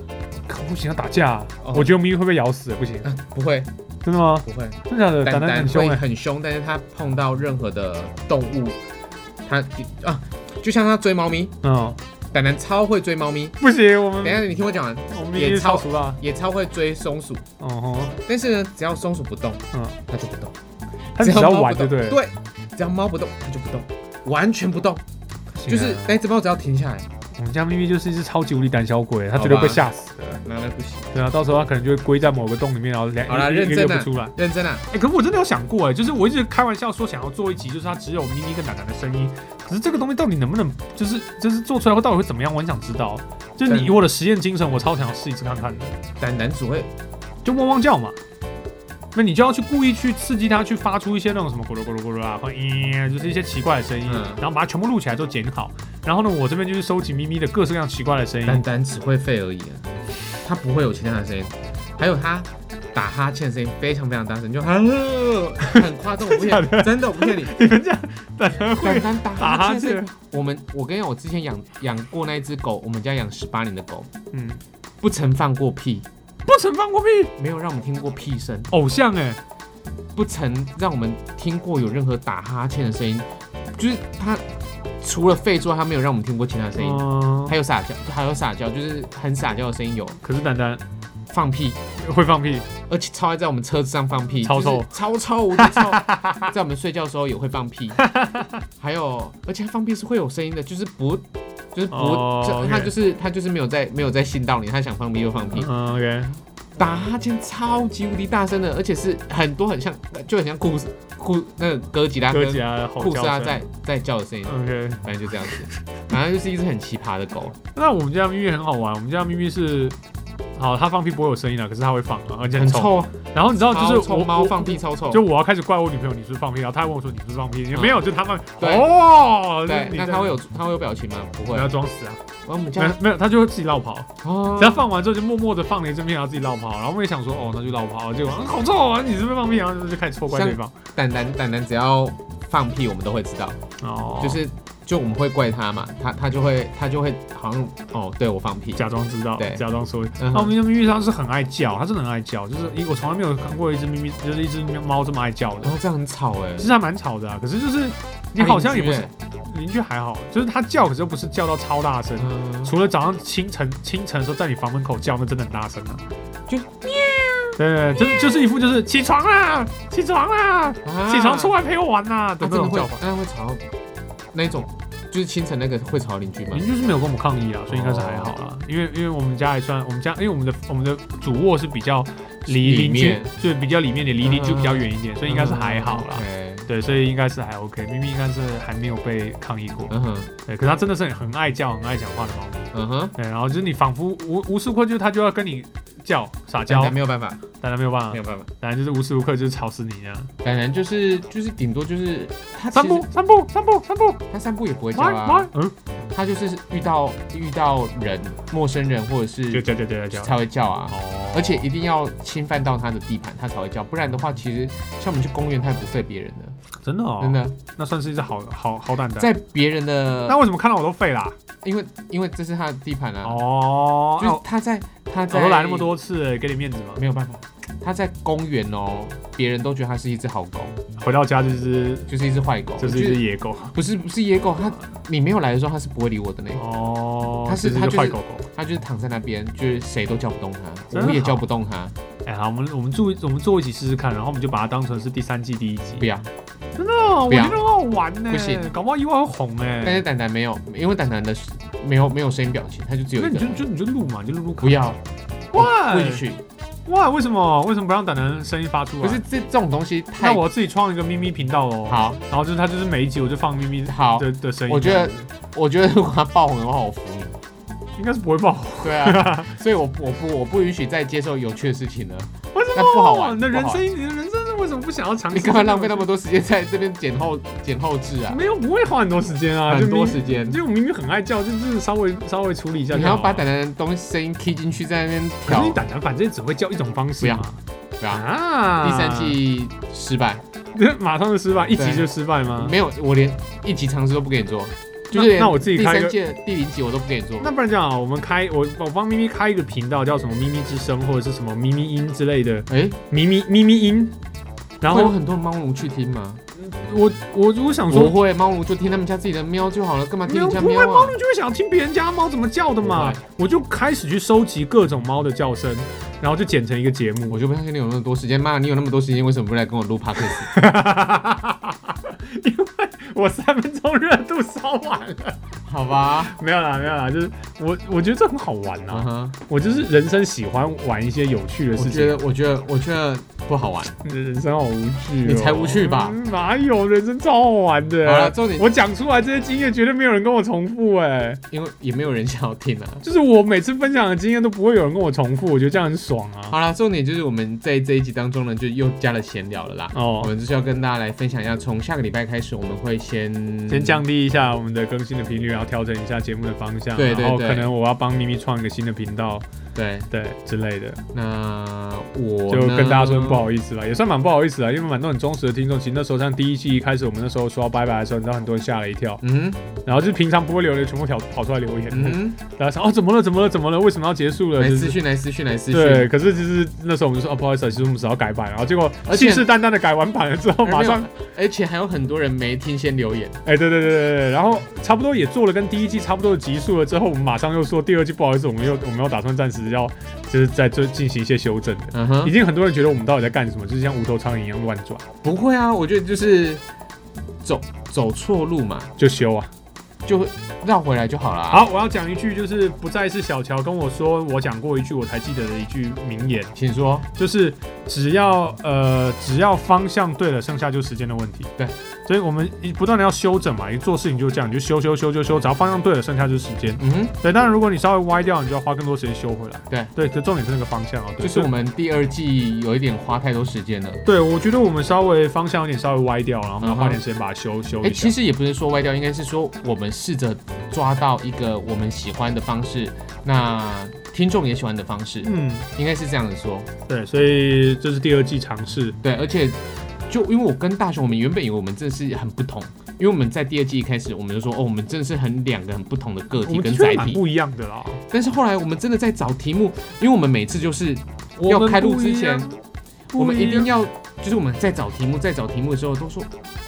可不行要打架啊、哦我觉得咪咪会被咬死，不行，啊，不会真的吗？不会，真的？胆胆胆胆会很凶哎、很凶，但是他碰到任何的动物，他啊，就像他追猫咪，嗯，胆胆超会追猫咪。不行，我们等一下你听我讲完，我们也超熟了。也超会追松鼠，哦吼，但是呢，只要松鼠不动，嗯。它就不动。它只要玩，猫不动对不对？对，只要猫不动，它就不动，完全不动，就是那只猫只要停下来，我们家咪咪就是一只超级无敌胆小鬼，它绝对被吓死的。那那不行。对啊，到时候它可能就会归在某个洞里面，然后两好啦一个认真啊月不出来。认真啊，哎、可是我真的有想过，哎，就是我一直开玩笑说想要做一集，就是它只有咪咪跟奶奶的声音。可是这个东西到底能不能，就是就是做出来会到底会怎么样？我很想知道。就是你以我的实验精神，我超想要试一次看看的。胆胆只会就汪汪叫嘛。那你就要去故意去刺激它，去发出一些那种什么咕噜咕噜咕噜啊，或咦，就是一些奇怪的声音，嗯然后把它全部录起来之后剪好。然后呢，我这边就是收集咪咪的各式各样奇怪的声单音。单只会吠而已啊，它不会有其他的声音。还有它打哈欠的声音非常非常大声，就很很夸张，我不骗你，真的我不骗你。你们单会单打打哈哈欠欠，我们我跟你讲，我之前养养过那一只狗，我们家养十八年的狗，嗯，不曾放过屁，不曾放过屁，没有让我们听过屁声，偶像哎、不曾让我们听过有任何打哈欠的声音，就是他除了肺之外，他没有让我们听过其他声音。嗯，还有撒娇，还有撒娇，就是很撒娇的声音有。可是丹丹放屁，会放屁，而且超爱在我们车子上放屁，超臭。就是超超无敌臭，在我们睡觉的时候也会放屁，还有，而且它放屁是会有声音的，就是不，就是不，哦就是他就是没有在没有在信到你，他想放屁就放屁，嗯，OK，打哈欠超级无敌大声的，而且是很多很像，就很像库斯库那个哥吉拉跟哥吉拉的吼叫声库斯拉在在叫的声音，OK，反正就这样子，反正就是一只很奇葩的狗，那我们家咪咪很好玩，我们家咪咪是。好，他放屁不会有声音的，可是他会放啊，而且臭。很臭啊，然后你知道，就是我猫我放屁超臭，就我要开始怪我女朋友，你是不是放屁？然后她还问我说你是不是放屁？嗯没有，就她放。对哦，对，你那他会有他会有表情吗？不会，不要装死啊！我们家没有没有，她就会自己绕跑。哦只要放完之后就默默的放了一阵屁，然后自己绕跑。然后我也想说，哦，那就绕跑。结果、啊、好臭啊！你是不是放屁？然后就开始错怪对方。蛋蛋蛋蛋只要放屁，我们都会知道，哦，就是就我们会怪他嘛，他他就会他就会好像哦，对我放屁，假装知道，对假装说。那我们家咪咪它是很爱叫，它真的很爱叫，就是一我从来没有看过一只咪咪，就是一只猫这么爱叫的然。后这样很吵哎其，实还蛮吵的、啊，可是就是你好像也不是邻居还好，就是它叫，可是又不是叫到超大声。嗯，除了早上清晨清晨的时候在你房门口叫，那真的很大声啊。就喵对，就是就是一副就是起床啦，起床啦，啊起床出来陪我玩呐、的他真的会那种叫法。，那会吵到那种就是清晨那个会吵邻居吗邻？居是没有跟我们抗议啊，所以应该是还好啦。因为因为我们家还算我们家，因为我们的我们的主卧是比较离邻居就比较里面的离邻居比较远一点，所以应该是还好啦。对，所以应该是还 OK，咪咪应该是还没有被抗议过。嗯哼，对，可是它真的是很爱叫、很爱讲话的猫咪。嗯哼，对，然后就是你仿佛无无时无刻就是它就要跟你叫撒但娇，但没有办法，当然没有办法。没，有办法，当然就是无时无刻就是吵死你这样。当然就是就是顶多就是他散步，散步，散步，散步，他散步也不会叫啊来，，嗯，他就是遇到遇到人陌生人或者就是叫叫叫叫叫。才会叫啊。哦。而且一定要侵犯到他的地盘，他才会叫，不然的话，其实像我们去公园，他也不吠别人的，真的哦，真，的，那算是一只好好好胆的。在别人的那，为什么看到我都废啦？因为因为这是他的地盘啊，哦，就是那他在他在我都来那么，多次了，给你面子嘛。没有办法，他在公园哦，别人都觉得他是一只好狗，回到家就是就是一只坏狗，就是一只野狗。不是不是野狗，它你没有来的时候，它是不会理我的那种。哦，它是就是它就是坏狗狗。它就是躺在那边，就是谁都叫不动它，我也叫不动它。哎，好，我们我们做我们做一起试试看，然后我们就把它当成是第三季第一集。不要，我觉得很好玩呢。不行，搞不好意外会红哎。但是蛋蛋没有，因为蛋蛋的没有没有声音表情，他就只有那一个。你就就你就录嘛，你就录录。不要，哇不允许。哇，为什么？为什么不让胆胆声音发出来？不是，这这种东西太那我自己创一个咪咪频道哦。，好然后就是他就是每一集我就放咪咪好。的的声音。我觉得，我觉得如果他爆红的话，我服你。应该是不会爆红。对啊，所以我我不我不允许再接受有趣的事情了。为什么？那不好玩你的人生，你的人生是为什么不想要尝试？你干嘛浪费那么多时间在这边剪后剪后置啊？没有，不会花很多时间啊，很多就时间。就我明明很爱叫，就是稍微稍微处理一下。你要把蛋蛋的东西声音 key 进去，在那边调可是你，胆胆反正只会叫一种方式不要，不要。啊，第三季失败，马上就失败，一集就失败吗？没有，我连一集尝试都不给你做，就那是连那我自己开一个第三季第零集我都不给你做。那不然这样啊，我们开我我帮咪咪开一个频道，叫什么咪咪之声或者是什么咪咪音之类的哎，咪咪咪咪音。然后有后很多猫奴去听吗？我我我想说，不会，猫奴就听他们家自己的喵就好了，干嘛听人家不会猫喵啊？奴就会想要听别人家猫怎么叫的嘛，我就开始去收集各种猫的叫声，然后就剪成一个节目。我就不相信你有那么多时间，妈，你有那么多时间，为什么不来跟我录 podcast？因为我三分钟热度烧完了，好吧，没有啦没有啦，就是我我觉得这很好玩啊，嗯哼，我就是人生喜欢玩一些有趣的事情。我觉得，我觉得，我觉得不好玩。你的人生好无趣、哦，你才无趣吧嗯哪有人生超好玩的？好了，重点我讲出来这些经验，绝对没有人跟我重复哎、因为也没有人想要听啊。就是我每次分享的经验都不会有人跟我重复，我觉得这样很爽啊。好了，重点就是我们在这一集当中呢，就又加了闲聊了啦。哦我哦，们就是要跟大家来分享一下，从下个礼拜开始，我们会先先降低一下我们的更新的频率，然后调整一下节目的方向，对对对然后可能我要帮咪咪创一个新的频道，对。对之类的，那我就跟大家说不好。意思了，也算蛮不好意思了，因为蛮多很忠实的听众，其实那时候像第一季一开始我们那时候说要拜拜的时候，你知道很多人吓了一跳，嗯然后就是平常不会留言，全部跑跑出来留言，嗯大家想哦怎么了怎么了怎么了，为什么要结束，了？是来私讯，来私讯，来私讯对，可是就是那时候我们就说哦，不好意思啊，其实我们只要改版，然后结果而信誓旦旦的改完版了之后，马上，而且还有很多人没听先留言。哎，对对对对对对，然后差不多也做了跟第一季差不多的集数了之后，我们马上又说第二季不好意思，我们又我们要打算暂时要就是在这进行一些修正的。嗯哼已，经很多人觉得我们到底在干什么，就是像无头苍蝇一样乱转，不会啊，我觉得就是走走错路嘛，就修啊。就会绕回来就好了。，好，我要讲一句，就是不再是小乔跟我说，我讲过一句我才记得的一句名言，请说。就是只要呃只要方向对了，剩下就时间的问题。对，所以我们一不断的要修整嘛，一做事情就是这样，你就修修修修修，只要方向对了，剩下就是时间。嗯哼，对，当然如果你稍微歪掉，你就要花更多时间修回来。对对，可重点是那个方向哦。对，就是我们第二季有一点花太多时间了。对我觉得我们稍微方向有点稍微歪掉，然后要花点时间把它修修。其实也不是说歪掉，应该是说我们试着抓到一个我们喜欢的方式，那听众也喜欢的方式，嗯，应该是这样子说。对，所以这是第二季尝试。对，而且就因为我跟大雄，我们原本以为我们真的是很不同，因为我们在第二季一开始我们就说，哦，我们真的是很两个很不同的个体跟载体。不一样的啦。但是后来我们真的在找题目，因为我们每次就是要开录之前，我们一定。要，就是我们在找题目，在找题目的时候都说，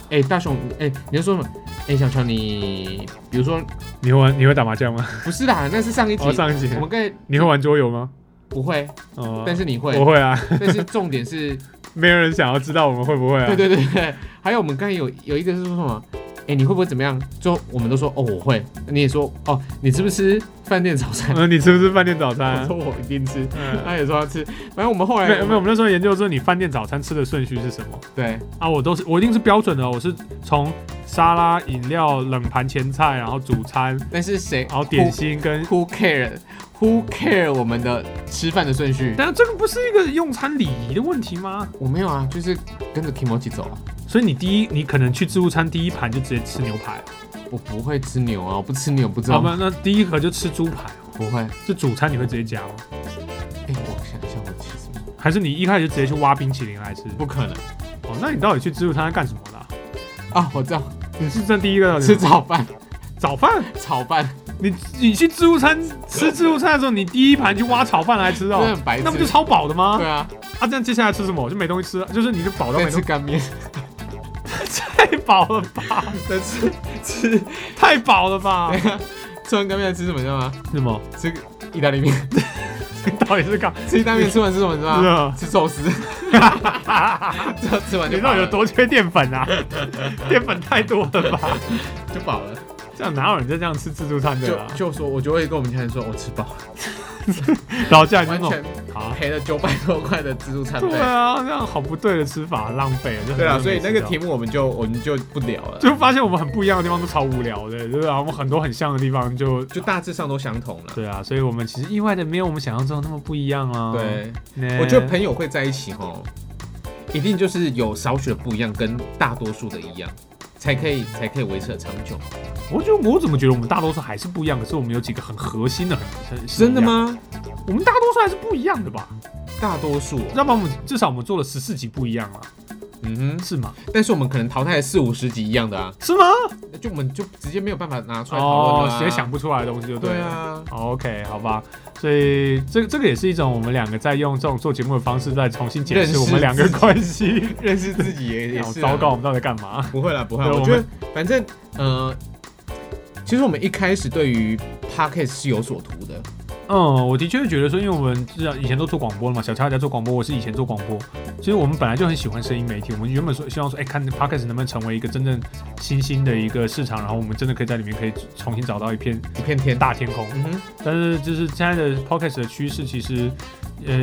哎、大雄，哎、你要说什么？哎、小乔，你比如说你会玩？你会打麻将吗？不是啦，那是上一集，哦，上一集我们刚才你会玩桌游吗？不会，哦，但是你会我，会啊，但是重点是，没有人想要知道我们会不会啊？对对对对，还有我们刚才有有一个是说什么？哎、你会不会怎么样？最后我们都说哦我会，你也说哦你吃不吃饭店早餐？嗯，你吃不吃饭店早餐我餐说？我一定吃，嗯他也说要吃。反正我们后来没有没有，我们那时候研究说你饭店早餐吃的顺序是什么对啊？我都是我一定是标准的哦，我是从沙拉、饮料、冷盘前菜，然后主餐，但是谁然后点心跟。who care who care 我们的吃饭的顺序？但这个不是一个用餐礼仪的问题吗？我没有啊，就是跟着 Kimoji 走啊。所以你第一，你可能去自助餐第一盘就直接吃牛排，我不会吃牛啊，我不吃牛，不知道？好吧？那第一盒就吃猪排哦。不会。哎、是主餐你会直接加吗？哎我想一下，我吃什么？还是你一开始就直接去挖冰淇淋来吃？不可能哦，那你到底去自助餐干什么啦？啊！我知道，你是这第一个吃早饭，早饭？炒饭，你你去自助餐吃自助餐的时候，你第一盘去挖炒饭来吃真的哦，很白痴。那不就超饱的吗？对啊？啊，这样接下来吃什么？我就没东西吃了，就是你就饱到再没吃干面，太饱了吧？再吃吃，太饱了吧？吃完干面吃什么？你知道吗？什么？吃意大利面。到底是干？吃意大利面吃完吃什么？你知道吗？吃寿司。之后吃完你到底有多缺淀粉啊？淀粉太多了吧？就饱了。这样哪有人在这样吃自助餐的就啊？就说，我就会跟我们家人说，我吃饱了，然后这样就那种完全好。赔了九百多块的自助餐费对。啊，这样好不对的吃法，浪费了。就对啊，所以那个题目我们就我们就不聊了，就发现我们很不一样的地方都超无聊的，对吧？我们很多很像的地方就就大致上都相同了。对啊，所以我们其实意外的没有我们想象中那么不一样啊。对，我觉得朋友会在一起哦，一定就是有少许的不一样，跟大多数的一样，才可以才可以维持的长久。我觉得我怎么觉得我们大多数还是不一样，可是我们有几个很核心的很？真的吗？我们大多数还是不一样的吧？大多数哦，要不然我们至少我们做了十四集不一样啊，嗯哼，是吗？但是我们可能淘汰了四五十集一样的啊，是吗？就我们就直接没有办法拿出来讨论了、啊哦，直接想不出来的东西就对。啊，OK，好吧，所以这这个也是一种我们两个在用这种做节目的方式，在重新解释我们两个关系。认识自己也 也好是、啊、糟糕，我们到底干嘛？不会啦，不会啦。我我觉得反正呃，其实我们一开始对于 podcast 是有所图的，嗯，我的确会觉得说，因为我们知道以前都做广播了嘛，小乔在做广播，我是以前做广播，其实我们本来就很喜欢声音媒体，我们原本说希望说，哎、看 podcast 能不能成为一个真正新兴的一个市场，然后我们真的可以在里面可以重新找到一片一片天。大天空。嗯哼，但是就是现在的 podcast 的趋势，其实呃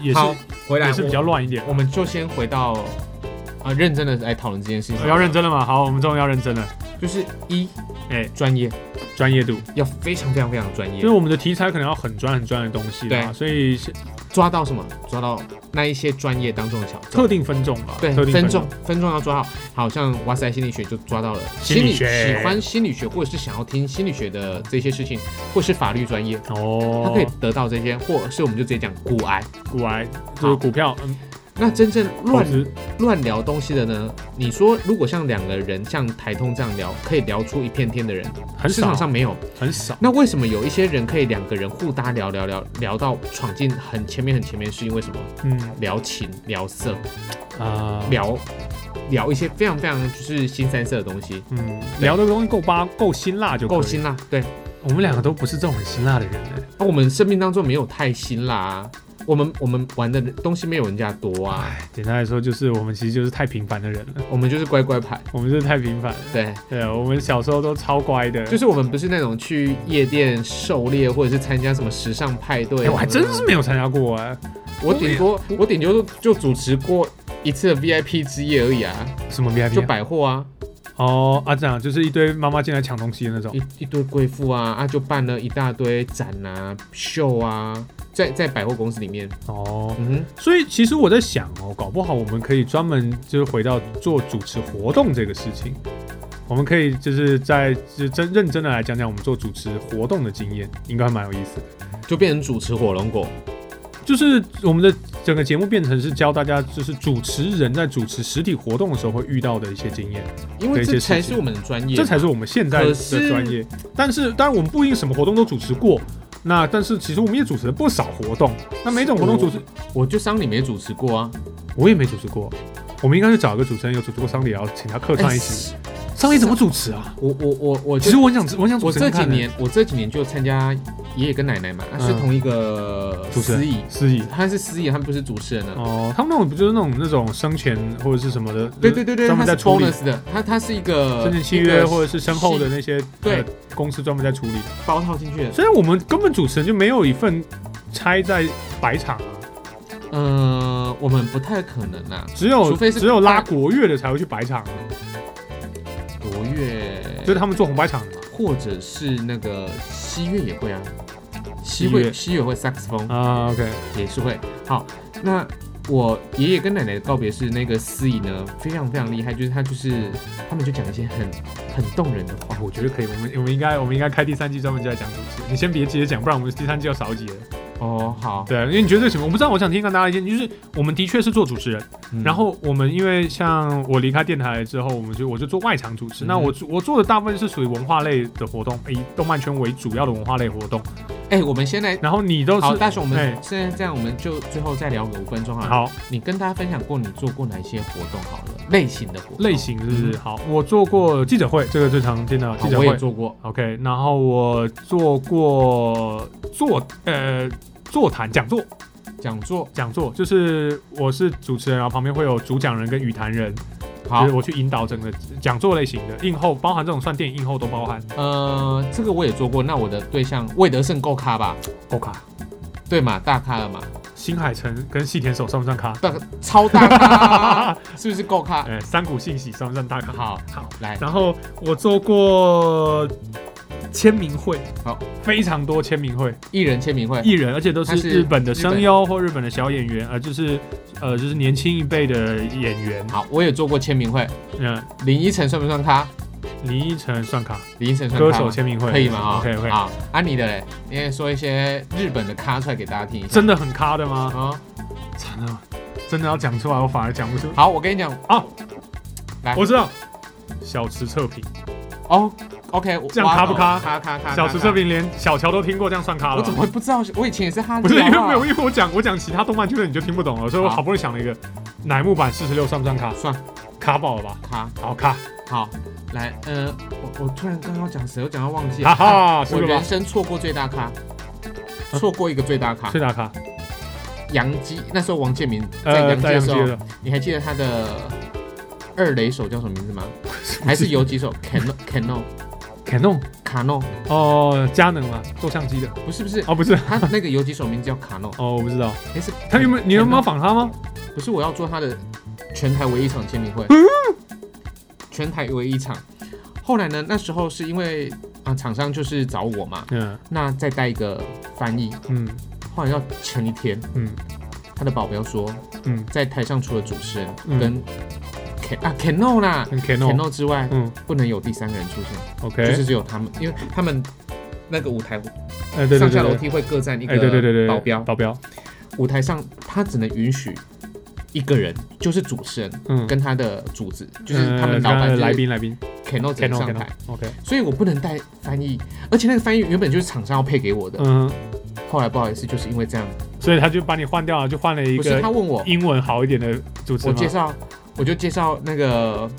也是，回来也是比较乱一点我。我们就先回到啊、认真的来讨论这件事情。要认，真了嘛？好，我们终于要认真了。就是一哎专业专业度，要非常非常非常专业就是，我们的题材可能要很专很专的东西啦，对所以是抓到什么？抓到那一些专业当中的小特。定分众吧。对，特定分众分众要抓好，好像哇塞心理学就抓到了心理学喜欢心理学或者是想要听心理学的这些事情，或是法律专业，哦，他可以得到这些，或是我们就直接讲股癌。股癌就是股票，嗯，那真正乱乱聊东西的呢？你说如果像两个人像台通这样聊，可以聊出一片天的人，很少市场上没有。很少。那为什么有一些人可以两个人互搭聊聊聊聊到闯进很前面很前面？是因为什么？嗯聊情、聊色、啊，聊聊一些非常非常就是新三色的东西，嗯，聊的东西够八够辛辣就够。辛辣。对，我们两个都不是这种很辛辣的人哎。那、我们生命当中没有太辛辣啊，我们我们玩的东西没有人家多啊，哎，简单来说就是我们其实就是太平凡的人了，我们就是乖乖牌。我们就是太平凡了。对，对，我们小时候都超乖的。就是我们不是那种去夜店狩猎，或者是参加什么时尚派对。哎，我还真是没有参加过啊。我顶多我顶多就主持过一次的 VIP 之夜而已啊，什么 VIP？就百货啊，哦啊，这样就是一堆妈妈进来抢东西的那种。一一堆贵妇啊啊，就办了一大堆展啊、秀啊，在在百货公司里面，哦，嗯哼，所以其实我在想哦，搞不好我们可以专门就是回到做主持活动这个事情，我们可以就是在就真认真的来讲讲我们做主持活动的经验，应该蛮有意思的。就变成主持火龙果。就是我们的整个节目变成是教大家，就是主持人在主持实体活动的时候会遇到的一些经验，因为这才是我们的专业，这才是我们现在的专业。但是当然我们不一定什么活动都主持过，那但是其实我们也主持了不少活动。那每种活动主持，我就丧礼没主持过啊，我也没主持过。我们应该是找一个主持人有主持过丧礼，然后请他客串一起。张力怎么主持啊？我我我我其实我很想，我很想主我持看看。这几年我这几年就参加爷爷跟奶奶嘛，他是嗯。同一个主持人司仪，司仪。他是司仪，他们不是主持人啊。哦，他们那种不就是那种那种生前或者是什么的？对对对对，专他是门在处理。bonus 的，他他是一个生前契约或者是身后的那些对。呃公司专门在处理。的。包套进去的。虽然我们根本主持人就没有一份拆在白场啊，嗯，我们不太可能啊，只有除非是只有拉国乐的才会去白场啊，国乐就是他们做红白场的嘛。或者是那个西月也会啊，西西乐会西乐会萨克斯风啊，OK，也是会。好，那我爷爷跟奶奶的告别是那个司仪呢，非常非常厉害，就是他就是他们就讲一些很很动人的话。我觉得可以，我们我们应该我们应该开第三季专门就来讲主持。你先别急着讲，不然我们第三季要少几了。哦，好，对，因为你觉得这个情况，我不知道，我想听看大家意见，就是我们的确是做主持人，嗯然后我们因为像我离开电台之后，我们就我就做外场主持。嗯那我我做的大部分是属于文化类的活动，以动漫圈为主要的文化类活动。哎、我们先来。然后你都好，是大雄，我哎们现在这样，我们就最后再聊个五分钟好了。好你跟大家分享过你做过哪些活动好了，类型的活动。类型是不是？好，我做过记者会，这个最常见的记者会。做过。OK，然后我做过做呃座谈讲座，讲座，讲座就是我是主持人，然后旁边会有主讲人跟语谈人，好就是，我去引导整个讲座类型的映后，包含这种算电影映后都包含。呃，这个我也做过。那我的对象魏德胜够咖吧？够咖，对嘛，大咖了嘛，新海诚跟细田守算不算咖？大超大咖，是不是够咖？呃，山谷信喜算不算大咖？好，好，来，然后我做过签名会，好，非常多签名会，艺人签名会，艺人，而且都是日本的声优或日本的小演员，呃，就是呃，就是年轻一辈的演员。好，我也做过签名会。嗯，林依晨算不算咖？林依晨算咖，林依晨算歌手签名会。可以吗？啊 OK OK，好，啊，你的嘞，你也说一些日本的咖出来给大家听一下。真的很咖的吗？啊，惨了，真的要讲出来，我反而讲不出。好，我跟你讲。啊，来。我知道，小池测评，哦，OK，我这样咖不卡？卡卡卡，小池测评连小乔都听过，这样算咖我怎么不知道？我以前也是哈利，不是因为没有，因为我讲我讲其他动漫圈的你就听不懂了，所以我好好不容易想了一个乃木坂四十六算不算卡？算卡爆了吧？卡。好卡，好，来，呃，我我突然刚刚讲谁，我讲到忘记哈了。哈？我人生错过最大咖，错过一个最大咖，最大咖，杨基。那时候王建民在呃，杨基的时候，你还记得他的二雷手叫什么名字吗？还是有几首 Cano Cano Canon 卡诺？哦，佳能嘛，做相机的？不是不是，哦，不是。他那个有几首名字叫卡诺？哦，我不知道，哎是他有没有你有没有 Canon？仿他吗？不是，我要做他的全台唯一一场签名会，全台唯一一场。后来呢，那时候是因为啊，厂商就是找我嘛，嗯。那再带一个翻译。嗯。后来要前一天，嗯。他的保镖说，嗯，在台上除了主持人嗯。跟啊 Keno 啦跟 Canon，Keno 之外，嗯。不能有第三个人出现，，OK，就是只有他们，因为他们那个舞台哎对对上下楼梯会各站一个对对对对，个保镖，保镖，舞台上他只能允许一个人，就是主持人嗯，跟他的主子，就是他呃们老板来宾来宾。Keno 只能上台，OK，所以我不能带翻译，而且那个翻译原本就是厂商要配给我的，嗯，后来不好意思，就是因为这样，所以他就把你换掉了，就换了一不是他个问我，英文好一点的主持吗？我介绍，我就介绍那个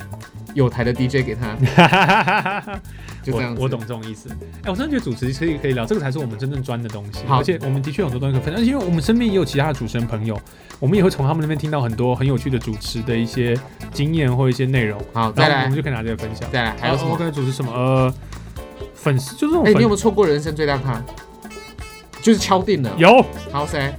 有台的 DJ 给他，就这样子。我我懂这种意思。哎、我真的觉得主持可以可以聊，这个才是我们真正专的东西。好而且我们的确有很多东西可以分享，而且因为我们身边也有其他的主持人朋友，我们也会从他们那边听到很多很有趣的主持的一些经验或一些内容，好，再来我们，就可以拿这个分享。再来，还有什么？我跟主持什么？呃，粉丝就是这种哎、粉、你有没有错过人生最大咖？就是敲定了。有好，谁？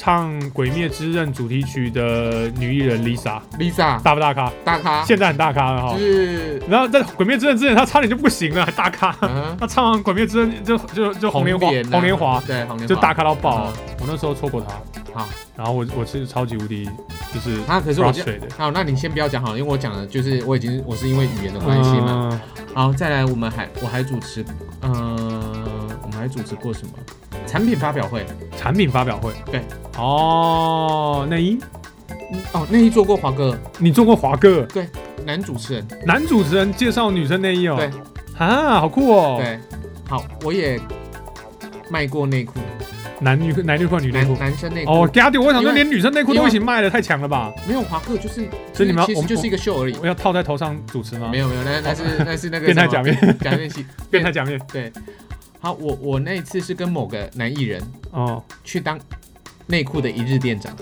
唱《鬼灭之刃》主题曲的女艺人 Lisa，Lisa 大不大咖？大咖，现在很大咖了哈就。是然后在《鬼灭之刃》之前，她差点就不行了，还大咖。嗯，她唱完《鬼灭之刃》就就就红莲华，红莲华对红莲华就大咖到爆嗯。我那时候错过她。好，然后我我是超级无敌，就是啊，可是我水的好，那你先不要讲好了，因为我讲的就是我已经我是因为语言的关系嘛。嗯好，再来，我们还我还主持，呃，我们还主持过什么？产品发表会。产品发表会。对。哦，内衣，哦，内衣做过华哥你做过华哥对男主持人，男主持人介绍女生内衣哦。对。啊，好酷哦。。对，好，我也卖过内裤，男女男女裤女内裤男。男生内裤哦，给他丢！我想说，连女生内裤都一起卖了，太强了吧？没有华哥，就是所以你们要我们其实就是一个秀而已。我要套在头上主持吗？没有没有，那那是那是那个变态假面，假面戏。变态假面。对，好，我我那一次是跟某个男艺人哦，去当内裤的一日店长，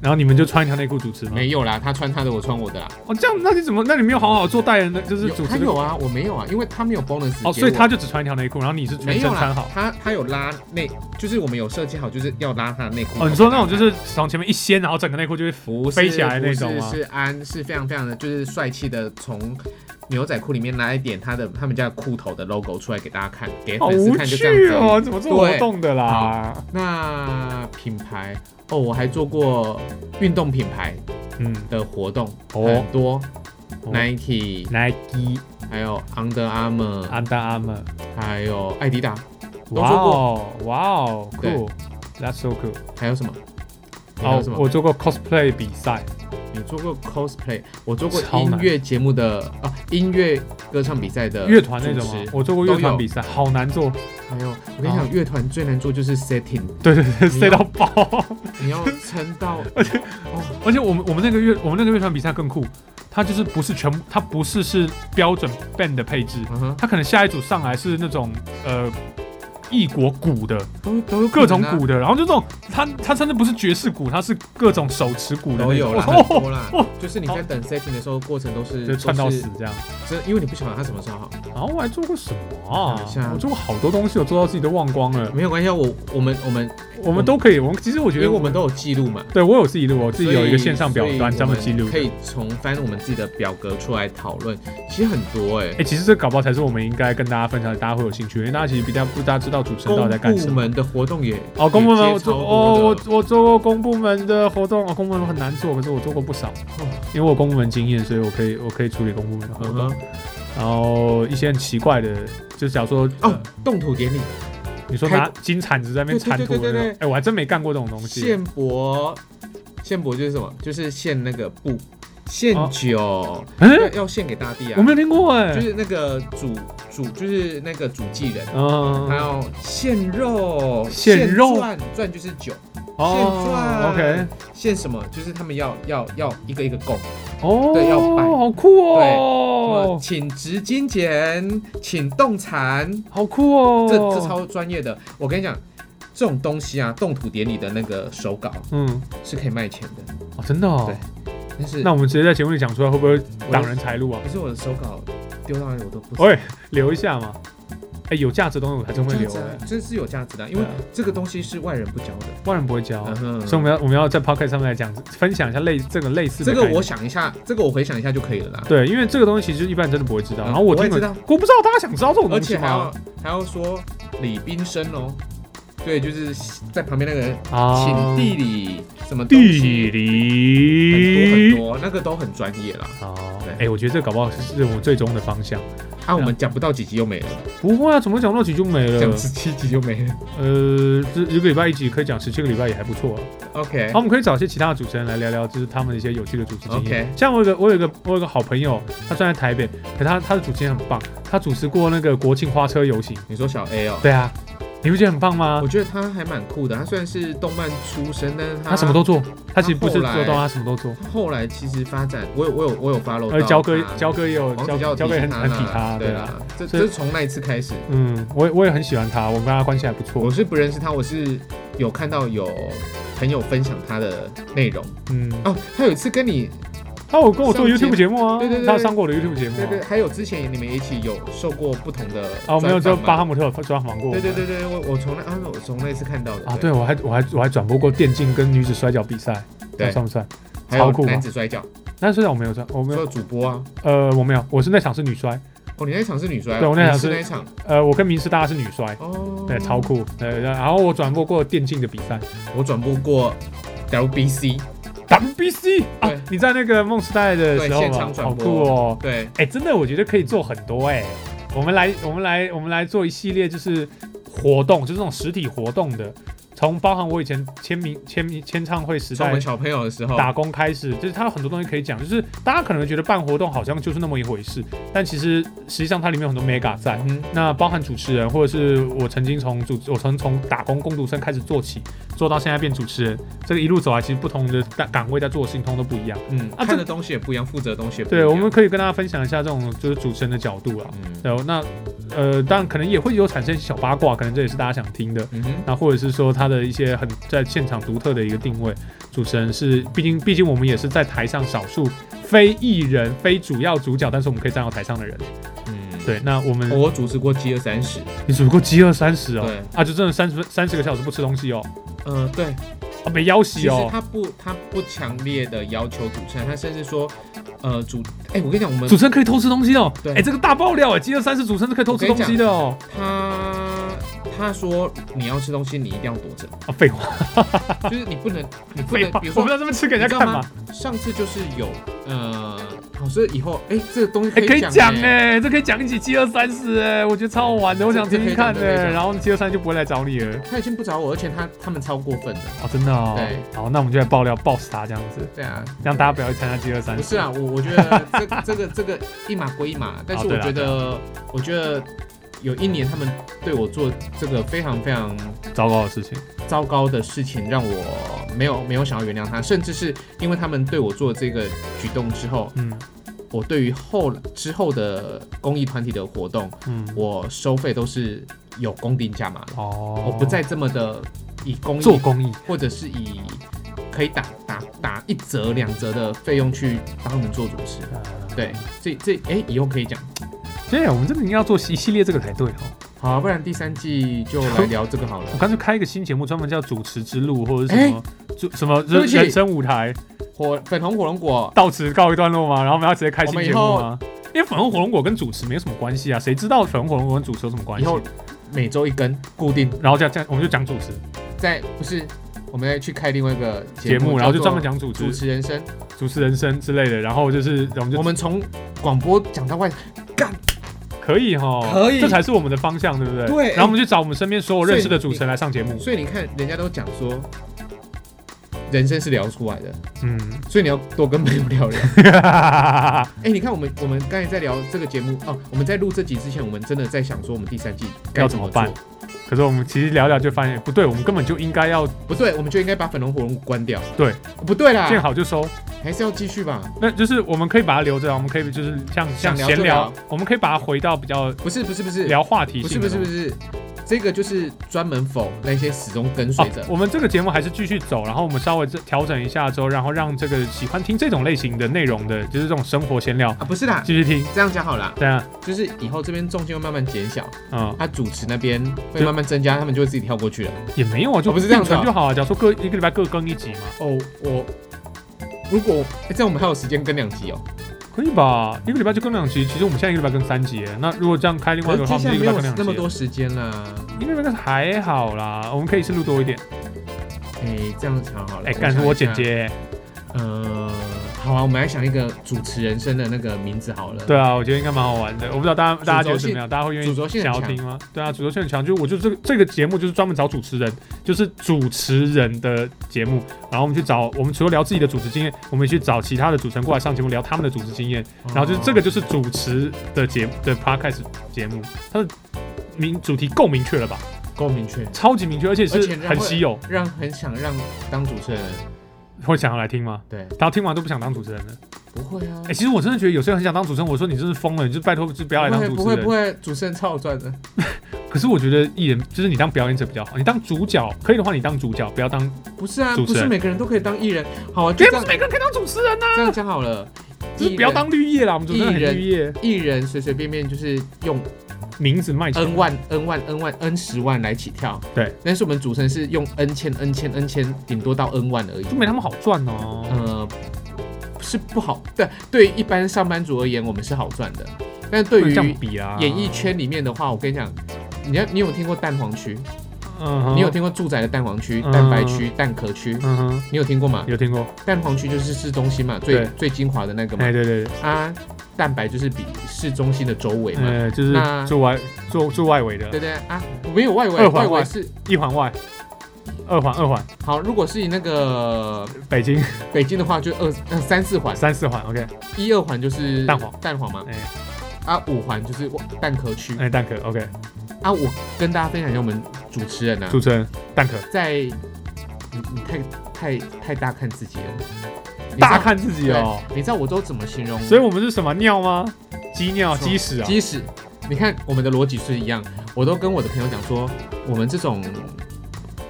然后你们就穿一条内裤主持吗？没有啦，他穿他的，我穿我的啦。哦，这样那你怎么？那你没有好好做代言的，就是主持有啊，我没有啊，因为他没有 bonus 哦，所以他就只穿一条内裤，然后你是全没有穿好，。他他有拉内，就是我们有设计好，就是要拉他的内裤。哦，你说那种就是从前面一掀，然后整个内裤就会不是飞起来那种吗是是安是非常非常的就是帅气的，从牛仔裤里面拿一点他的他们家的裤头的 logo 出来给大家看，给粉丝看，就这样子哦。怎么做活动的啦？那品牌哦，我还做过运动品牌嗯，的活动，哦很多哦，Nike，Nike、还有 Under Armour，Under Armour，还有艾迪达，都哇哦，哇哦对，cool，that's so cool。还有什么？你还有哦什，么？我做过 cosplay 比赛，你做过 cosplay，我做过音乐节目的啊，音乐歌唱比赛的乐团那种？吗？我做过乐团比赛，好难做。还有，我跟你讲，乐团最难做就是 setting，对对对，，set 到爆。你要撑到 而且我们我们那个乐我们那个乐团比赛更酷，它就是不是全部，它不是是标准 band 的配置，嗯，它可能下一组上来是那种呃异国鼓的，都都有各种鼓的，然后就这种它它甚至不是爵士鼓，它是各种手持鼓的，都有啦，哦 很多啦哦，就是你在等 setting 的时候，过程都是就串到死这样。是真因为你不晓得它什么时候好，然后我还做过什么啊？我做过好多东西，我做到自己都忘光了。没有关系啊，我我们我们我们都可以，我们其实我觉得因为我们都有记录嘛，对我有自己录，我自己有一个线上表单专门记录。可以从翻我们自己的表格出来讨论，其实很多哎哎、。其实这搞不好才是我们应该跟大家分享的，大家会有兴趣，因为大家其实比较不大家知道主持人到底在干什么。部门的活动也哦，公部门也我做哦，我我做过公部门的活动，哦，公部门很难做，可是我做过不少，哦因为我有公部门经验，所以我可以我可以处理公部门的活动。嗯然后一些很奇怪的，就是假如说哦呃，动土典礼，你说拿金铲子在那边铲土的那种哎，我还真没干过这种东西。线帛，线帛就是什么？就是线那个布，献哦。酒，嗯，要要献给大地啊。我。没有听过哎。就。是那个主主，就是那个主祭人，还嗯，有献肉，献肉。钻钻就是酒，哦，OK，献什么？就是他们要要要一个一个供，哦，对要摆好酷哦，对哦，请执金钱，请动产，好酷哦，这这超专业的。我跟你讲，这种东西啊，动土典礼的那个手稿嗯，是可以卖钱的，哦，真的哦。对。那我们直接在节目里讲出来，会不会挡人财路啊？可是我的手稿丢到哪里我都不知道。喂，留一下嘛。哎，有价值的东西我还真会留有价值啊哎，这是有价值的啊，因为这个东西是外人不教的。外人不会教，嗯所以我们要我们要在 p o c k e t 上面来讲，分享一下类这个类似的。这个我想一下，这个我回想一下就可以了啦。对，因为这个东西其实一般人真的不会知道。嗯然后我听了我也知道，我不知道大家想知道这种而东西且还要吗？还要说李冰生哦，对，就是在旁边那个人啊请地理什么地很多很多，那个都很专业啦。哦，对哎，我觉得这搞不好是我们最终的方向。啊，我们讲不到几集又没了，不会啊，怎么讲到几就没了讲？十七集就没了。呃，这一个礼拜一集可以讲十七个礼拜也还不错啊。OK，好，我们可以找一些其他的主持人来聊聊，就是他们的一些有趣的主持经验。OK 像我有一个，我有一个，我有一个好朋友，他虽然在台北，可他他的主持人很棒，他主持过那个国庆花车游行。你说小 A 哦，对啊，你不觉得很棒吗我？觉得他还蛮酷的。他虽然是动漫出身，但是他他什么都做，他其实不是来做动画，他什么都做。后来其实发展，我有我有我有 follow 到而焦哥他焦哥也有焦焦哥也很很体他他，对啊。这这是从那一次开始。嗯，我也我也很喜欢他，我跟他关系还不错我。是不认识他，我是有看到有朋友分享他的内容嗯，哦。他有一次跟你，他有跟我做 YouTube 节目啊，对对对他有上过我的 YouTube 节目啊。对对，还有之前你们一起有受过不同的哦，没有，就巴哈姆特有专访过。对对对对，我我从那啊，我从那次看到的啊，对，我还我还我还转播过电竞跟女子摔跤比赛，对。算不算？超酷啊。男子摔跤，男子摔跤我没有转，我没有，主播啊，呃，我没有，我是那场是女摔，哦，你那场是女摔？啊，对我那场是是那一场？呃，我跟明师大家是女摔，哦，对，超酷，对，然后我转播过电竞的比赛。我转播过 WBC，，WBC 啊，你在那个梦时代的时候嘛好酷哦，对，哎，真的，我觉得可以做很多哎，我们来，我们来，我们来做一系列就是活动，就是那种实体活动的。从包含我以前签名签名签唱会时代我们小朋友的时候，打工开始，就是它有很多东西可以讲，就是大家可能觉得办活动好像就是那么一回事，但其实实际上它里面有很多 mega 在。嗯那包含主持人，或者是我曾经从主，我曾从打工工读生开始做起，做到现在变主持人，这个一路走来，其实不同的岗岗位在做的事情通通都不一样。嗯，啊这看的东西也不一样，负责的东西也不一样。对，我们可以跟大家分享一下这种就是主持人的角度啊。嗯对，那呃，当然可能也会有产生小八卦，可能这也是大家想听的。嗯哼，那或者是说他的一些很在现场独特的一个定位，主持人是，毕竟毕竟我们也是在台上少数非艺人、非主要主角，但是我们可以站到台上的人。嗯，对，那我们、我主持过饥饿三十，你主持过饥饿三十哦？对，啊，就真的三十三十个小时不吃东西哦，呃，对，啊，没腰其实洗哦，他不，他不强烈的要求主持人，他甚至说，呃，主，哎，我跟你讲，我们主持人可以偷吃东西哦，对。哎，这个大爆料哎，饥饿三十主持人是可以偷吃东西的哦，他他说你要吃东西，你一定要躲着，啊，废话，就是你不能，你不能，比如说我不要这么吃给人家看嘛。吗，？上次就是有，呃，好，所以以后，哎，这个东西哎，可以讲讲哎，哎，这可以讲一起七二三十哎，我觉得超好玩的，我想听听看哎，然后七二三就不会来找你了。他已经不找我，而且他他们超过分的，哦，真的哦。对，好，那我们就来爆料，爆死他这样子，对啊，让大家不要去参加七二三十。不是啊，我我觉得这这个这个一码归一码，但是我觉得，我觉得有一年他们对我做这个非常非常糟糕的事情。糟糕的事情，让我没有没有想要原谅他，甚至是因为他们对我做这个举动之后，嗯我对于后之后的公益团体的活动，嗯，我收费都是有公定价码的，哦，我不再这么的以公益做公益。或者是以可以打打打一折两折的费用去帮他们做主持。呃，对，这这哎、以后可以讲。对，我们真的应该要做一系列这个才对哦。好、啊，不然第三季就来聊这个好了我。干脆开一个新节目，专门叫主持之路，或者是什么主什么人生舞台，火粉红火龙果，到此告一段落吗？然后我们要直接开新节目吗？因为粉红火龙果跟主持没有什么关系啊，谁知道粉红火龙果跟主持有什么关系？以后每周一根固定，然后这样这样，我们就讲主持在不是我们再去开另外一个节目，然后就专门讲讲主持主、持人生。主持人生之类的，然后就是我们就我们从广播讲到外，干可以哈，可以这才是我们的方向，对不对？对然后我们去找我们身边所有认识的主持人来上节目。所以你看，人家都讲说，人生是聊出来的，嗯，所以你要多跟朋友聊聊。哎、你看我们我们刚才在聊这个节目哦，我们在录这集之前，我们真的在想说，我们第三季该怎么要怎么办做？可是我们其实聊聊就发现不对，我们根本就应该要不对，我们就应该把粉龙火龙果关掉。对，不对啦，见好就收。还是要继续吧。那就是我们可以把它留着，我们可以就是像像闲聊，我们可以把它回到比较不是不是不是，聊话题不是。不是不是，这个就是专门否那些始终跟随哦着。，我们这个节目还是继续走，然后我们稍微这调整一下之后，然后让这个喜欢听这种类型的内容的，就是这种生活闲聊，啊，不是啦，继续听。这样讲好了，这样，就是以后这边重心会慢慢减小，嗯，他主持那边会慢慢增加，他们就会自己跳过去了。也没有啊，就哦不是这样子就好啊。假如说各一个礼拜各更一集嘛，哦，我如果哎这样我们还有时间更两集哦，可以吧？一个礼拜就更两集，其实我们现在一个礼拜更三集耶。那如果这样开另外一个的话，我们就一个礼拜更两集。那么多时间了。一个礼拜更还好啦，我们可以是录多一点。哎，这样才好了。哎，干是我想一下。剪接。呃，好啊，我们来想一个主持人生的那个名字好了。对啊，我觉得应该蛮好玩的。我不知道大家大家觉得怎么样？大家会愿意想要听吗？对啊，主轴性很强。就我就这个这个节目就是专门找主持人，就是主持人的节目。然后我们去找，我们除了聊自己的主持经验，我们也去找其他的主持人过来上节目聊他们的主持经验。哦，然后就是这个就是主持的节的 podcast 节目，它的名主题够明确了吧？够明确，超级明确，而且是很稀有。让很想让当主持人。会想要来听吗？对，然后听完都不想当主持人了。不会啊哎、。其实我真的觉得有些人很想当主持人，我说你真是疯了，你就拜托就不要来当主持人。不会不会，主持人超好赚的。可是我觉得艺人就是你当表演者比较好，你当主角可以的话，你当主角，不要当。不是啊，不是每个人都可以当艺人。好啊，就也不这样是每个人可以当主持人呐、这样讲好了。就是不要当绿叶啦，我们主持人很绿叶，艺人随随便便就是用名字卖钱。N 万、N 万、N 万、N 十万来起跳。对，但是我们主持人是用 N 千、N 千、N 千，顶多到 N 万而已就。没他们好赚哦。呃，是不好。对，对于一般上班族而言，我们是好赚的。但对于演艺，圈里面的话，我跟你讲，你要你有听过蛋黄区？嗯哼，你有听过住宅的蛋黄区、嗯蛋白区、蛋壳区？嗯哼，你有听过吗？有听过？蛋黄区就是市中心嘛，最最精华的那个嘛哎，。对对对，啊，蛋白就是比市中心的周围嘛。呃，就是那住外住住外围的。对对啊，没有外围，外外围是一环外，二环二环，好，如果是以那个北京。北京的话，就二呃三四环，三四环，OK，一二环就是蛋黄。蛋黄嘛，哎。啊五环就是蛋壳区。哎蛋壳，OK，啊。我跟大家分享一下我们主持人啊，主持人蛋壳，在你你太太太大看自己了，大看自己哦，你知道我都怎么形容？所以我们是什么尿吗？鸡尿、鸡屎啊？鸡屎你看我们的逻辑是一样，我都跟我的朋友讲说，我们这种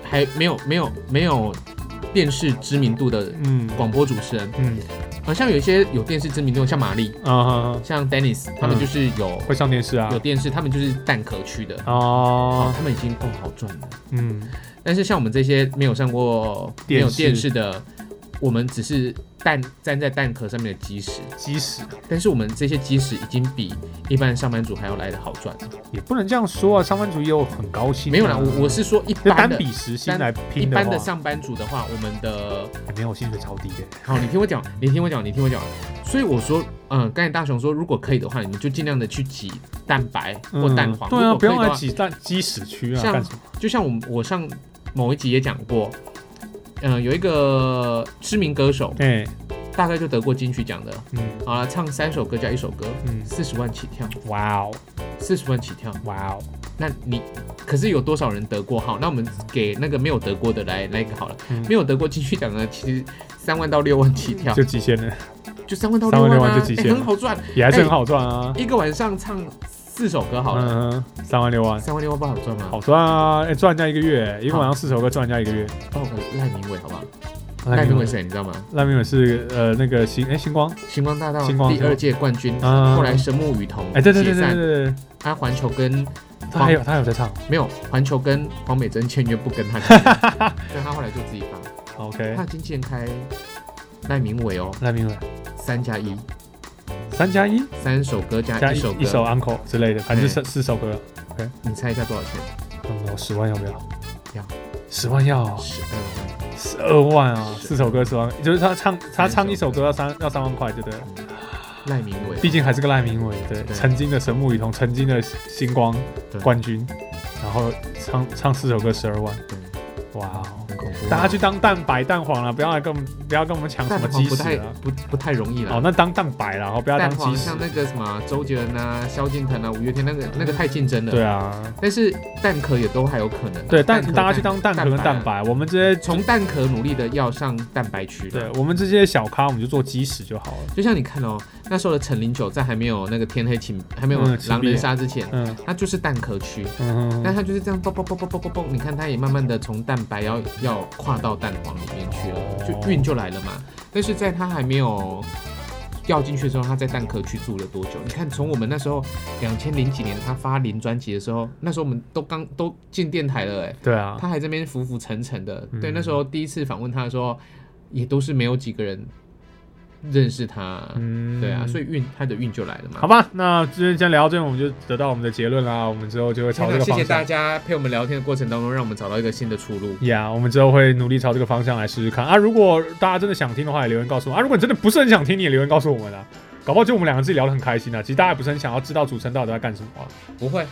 还没有没有没有电视知名度的嗯广播主持人，嗯好像有一些有电视知名度，像玛丽、啊像 Dennis，他们就是有、会上电视啊有？电视，他们就是蛋壳区的，哦哦，，他们已经够好赚了。嗯，但是像我们这些没有上过没有电视的，我们只是蛋粘在蛋壳上面的基石，基石但是我们这些基石已经比一般上班族还要来的好赚。也不能这样说啊，上班族也有很高薪啊。没有啦，我我是说一般的单比时薪来一拼一，般的上班族的话，我们的哎没有薪水超低的。好，你听我讲，你听我讲，你听我讲。所以我说，嗯，刚才大雄说，如果可以的话，你们就尽量的去挤蛋白或蛋黄。对啊，不如果可以的话用来挤蛋鸡屎区啊，像？就像我们我上某一集也讲过，嗯、有一个知名歌手，哎，大概就得过金曲奖的，嗯。好了，唱三首歌加一首歌，嗯，四十万起跳，哇哦。四十万起跳。哇哦，那你可是有多少人得过？好，那我们给那个没有得过的来来一个好了，嗯。没有得过金曲奖的，其实三万到六万起跳，就极限了，就三万到六万6六万就极限了。很好赚。也还是很好赚啊。一个晚上唱四首歌好了，嗯，三万六万，三万六万不好赚吗？好赚啊！哎，赚人家一个月，一个晚上四首歌赚人家一个月。哦赖明伟好不好？赖明伟谁你知道吗？赖明伟是呃那个星哎星光，星光大道星光第二届冠军，啊。后来神木雨桐哎对对对对对对对，他环球跟他还有他还有在唱。没有环球跟黄美珍签约不跟他。所以他后来就自己发。，OK，他的经纪人开赖明伟哦，赖明伟。三加一，三加一？三首歌加加一首歌，一首 uncle 之类的，反正哎是四首歌，OK，你猜一下多少钱？嗯，十万要不要？要，十万要，十二万。十二万。啊，是四首歌十万，就是他唱他唱一首歌要三要三万块，对不对？赖明伟，毕竟还是个赖明伟，对，曾经的神木雨桐，曾经的星光冠军，然后唱唱四首歌十二万，对，哇哦！很恐怖啊。大家去当蛋白蛋黄了，不要来跟我们不要跟我们抢什么鸡屎了！不不太容易了哦，那当蛋白了，然后不要当鸡屎像。那个什么周杰伦啊、萧敬腾啊、五月天那个那个太竞争了。对啊，但是蛋壳也都还有可能啊。对，但壳大家去当蛋壳跟蛋啊，白，我们这些从蛋壳努力的要上蛋白区。对，我们这些小咖，我们就做鸡屎就好了。就像你看哦，那时候的陈零九在还没有那个天黑请还没有狼人杀之前，嗯它就是蛋壳区。嗯但它就是这样嘣嘣嘣嘣嘣嘣嘣，你看它也慢慢的从蛋白要要跨到蛋黄里面去了，哦就运就来了嘛。但是在它还没有掉进去的时候，它在蛋壳区住了多久？你看从我们那时候两千零几年他发零专辑的时候，那时候我们都刚都进电台了哎、对啊，他还这边浮浮沉沉的。嗯对，那时候第一次访问他的时候，也都是没有几个人认识他。嗯对啊，所以运他的运就来了嘛。好吧，那今天先聊到这边，我们就得到我们的结论啦。我们之后就会朝这个方向。大家陪我们聊天的过程当中，让我们找到一个新的出路。呀我们之后会努力朝这个方向来试试看啊。如果大家真的想听的话，也留言告诉我啊。如果你真的不是很想听，你也留言告诉我们啊。搞不好就我们两个自己聊得很开心啊。其实大家也不是很想要知道主持人到底在干什么啊。不会，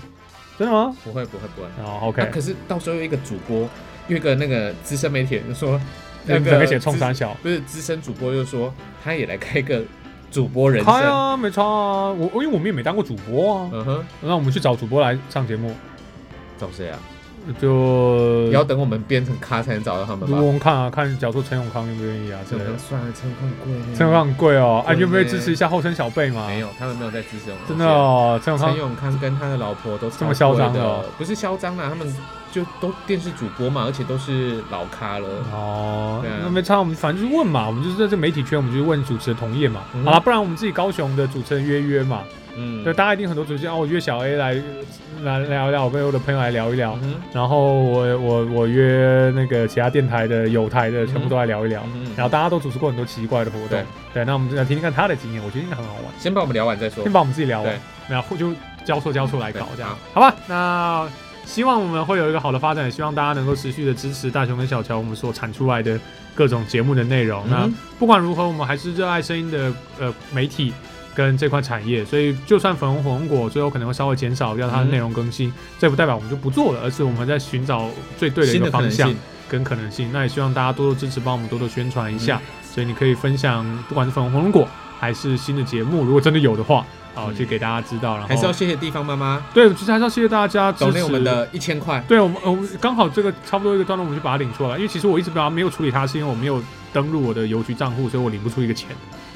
真的吗？不会，不会，不会。哦那、，OK，可是到时候有一个主播，有一个那个资深媒体人就说，那那个整个写冲资三小。不是资深主播就说，他也来开个主播人生。开啊，没差啊。我我因为我们也没当过主播啊，嗯哼，那我们去找主播来上节目，找谁啊？就也要等我们变成咖才能找到他们吧如果？我们看啊，看假如说陈永康愿不愿意啊之类的。算了，陈永康贵。陈永康很贵哦，啊，对你愿不愿意支持一下后生小辈嘛？没有，他们没有在支持我们。真的。哦，陈永康陈永康跟他的老婆都这么嚣张的哦，不是嚣张啊，他们就都电视主播嘛，而且都是老咖了。哦对啊，那没差，我们反正就是问嘛，我们就是在这媒体圈，我们就是问主持人同业嘛。嗯好了，不然我们自己高雄的主持人约约嘛。嗯，对，大家一定很多主持人哦，我约小 A 来来聊一聊，我跟我的朋友来聊一聊。嗯哼然后我我我约那个其他电台的、有台的，全部都来聊一聊。嗯哼然后大家都主持过很多奇怪的活动对，对，那我们就来听听看他的经验，我觉得应该很好玩。先把我们聊完再说先。把我们自己聊完对，然后就交错交错来搞对这样好，好吧？那希望我们会有一个好的发展，也希望大家能够持续的支持大雄跟小乔我们所产出来的各种节目的内容。那嗯不管如何，我们还是热爱声音的呃媒体。跟这块产业，所以就算粉红火龙果最后可能会稍微减少掉它的嗯内容更新，这不代表我们就不做了，而是我们在寻找最对的一个方向跟可能性。那也希望大家多多支持，帮我们多多宣传一下。嗯所以你可以分享，不管是粉红火龙果还是新的节目，如果真的有的话，好，嗯就给大家知道。然后还是要谢谢地方妈妈对，其实还是要谢谢大家支持我们。的一千块。对我们，我们刚好这个差不多一个段落，我们就把它领出来了。因为其实我一直把它没有处理它，是因为我没有登录我的邮局账户，所以我领不出一个钱。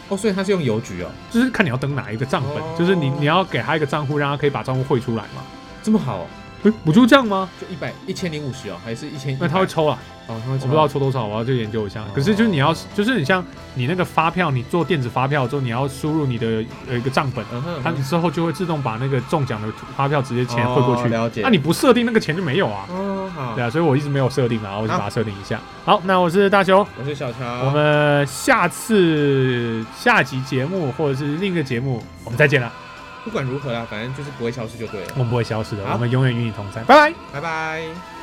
哦，所以它是用邮局哦，就是看你要登哪一个账本，哦就是你你要给他一个账户，让他可以把账户汇出来嘛。这么好哦，诶，不就这样吗？就一百一千零五十哦，还是一千？那他会抽啊，哦，他会抽我不知道抽多少，我要去研究一下。可是就是你要，就是你像你那个发票，你做电子发票之后，你要输入你的呃一个账本，嗯哼，它之后就会自动把那个中奖的发票直接钱汇过去。哦了解。那你不设定那个钱就没有啊。哦好对，啊，所以我一直没有设定啊，我就把它设定一下。好，那我是大雄，我是小乔，我们下次下集节目或者是另一个节目，我们再见了。不管如何啦，反正就是不会消失就对了。我们不会消失的，我们永远与你同在。拜拜。拜拜。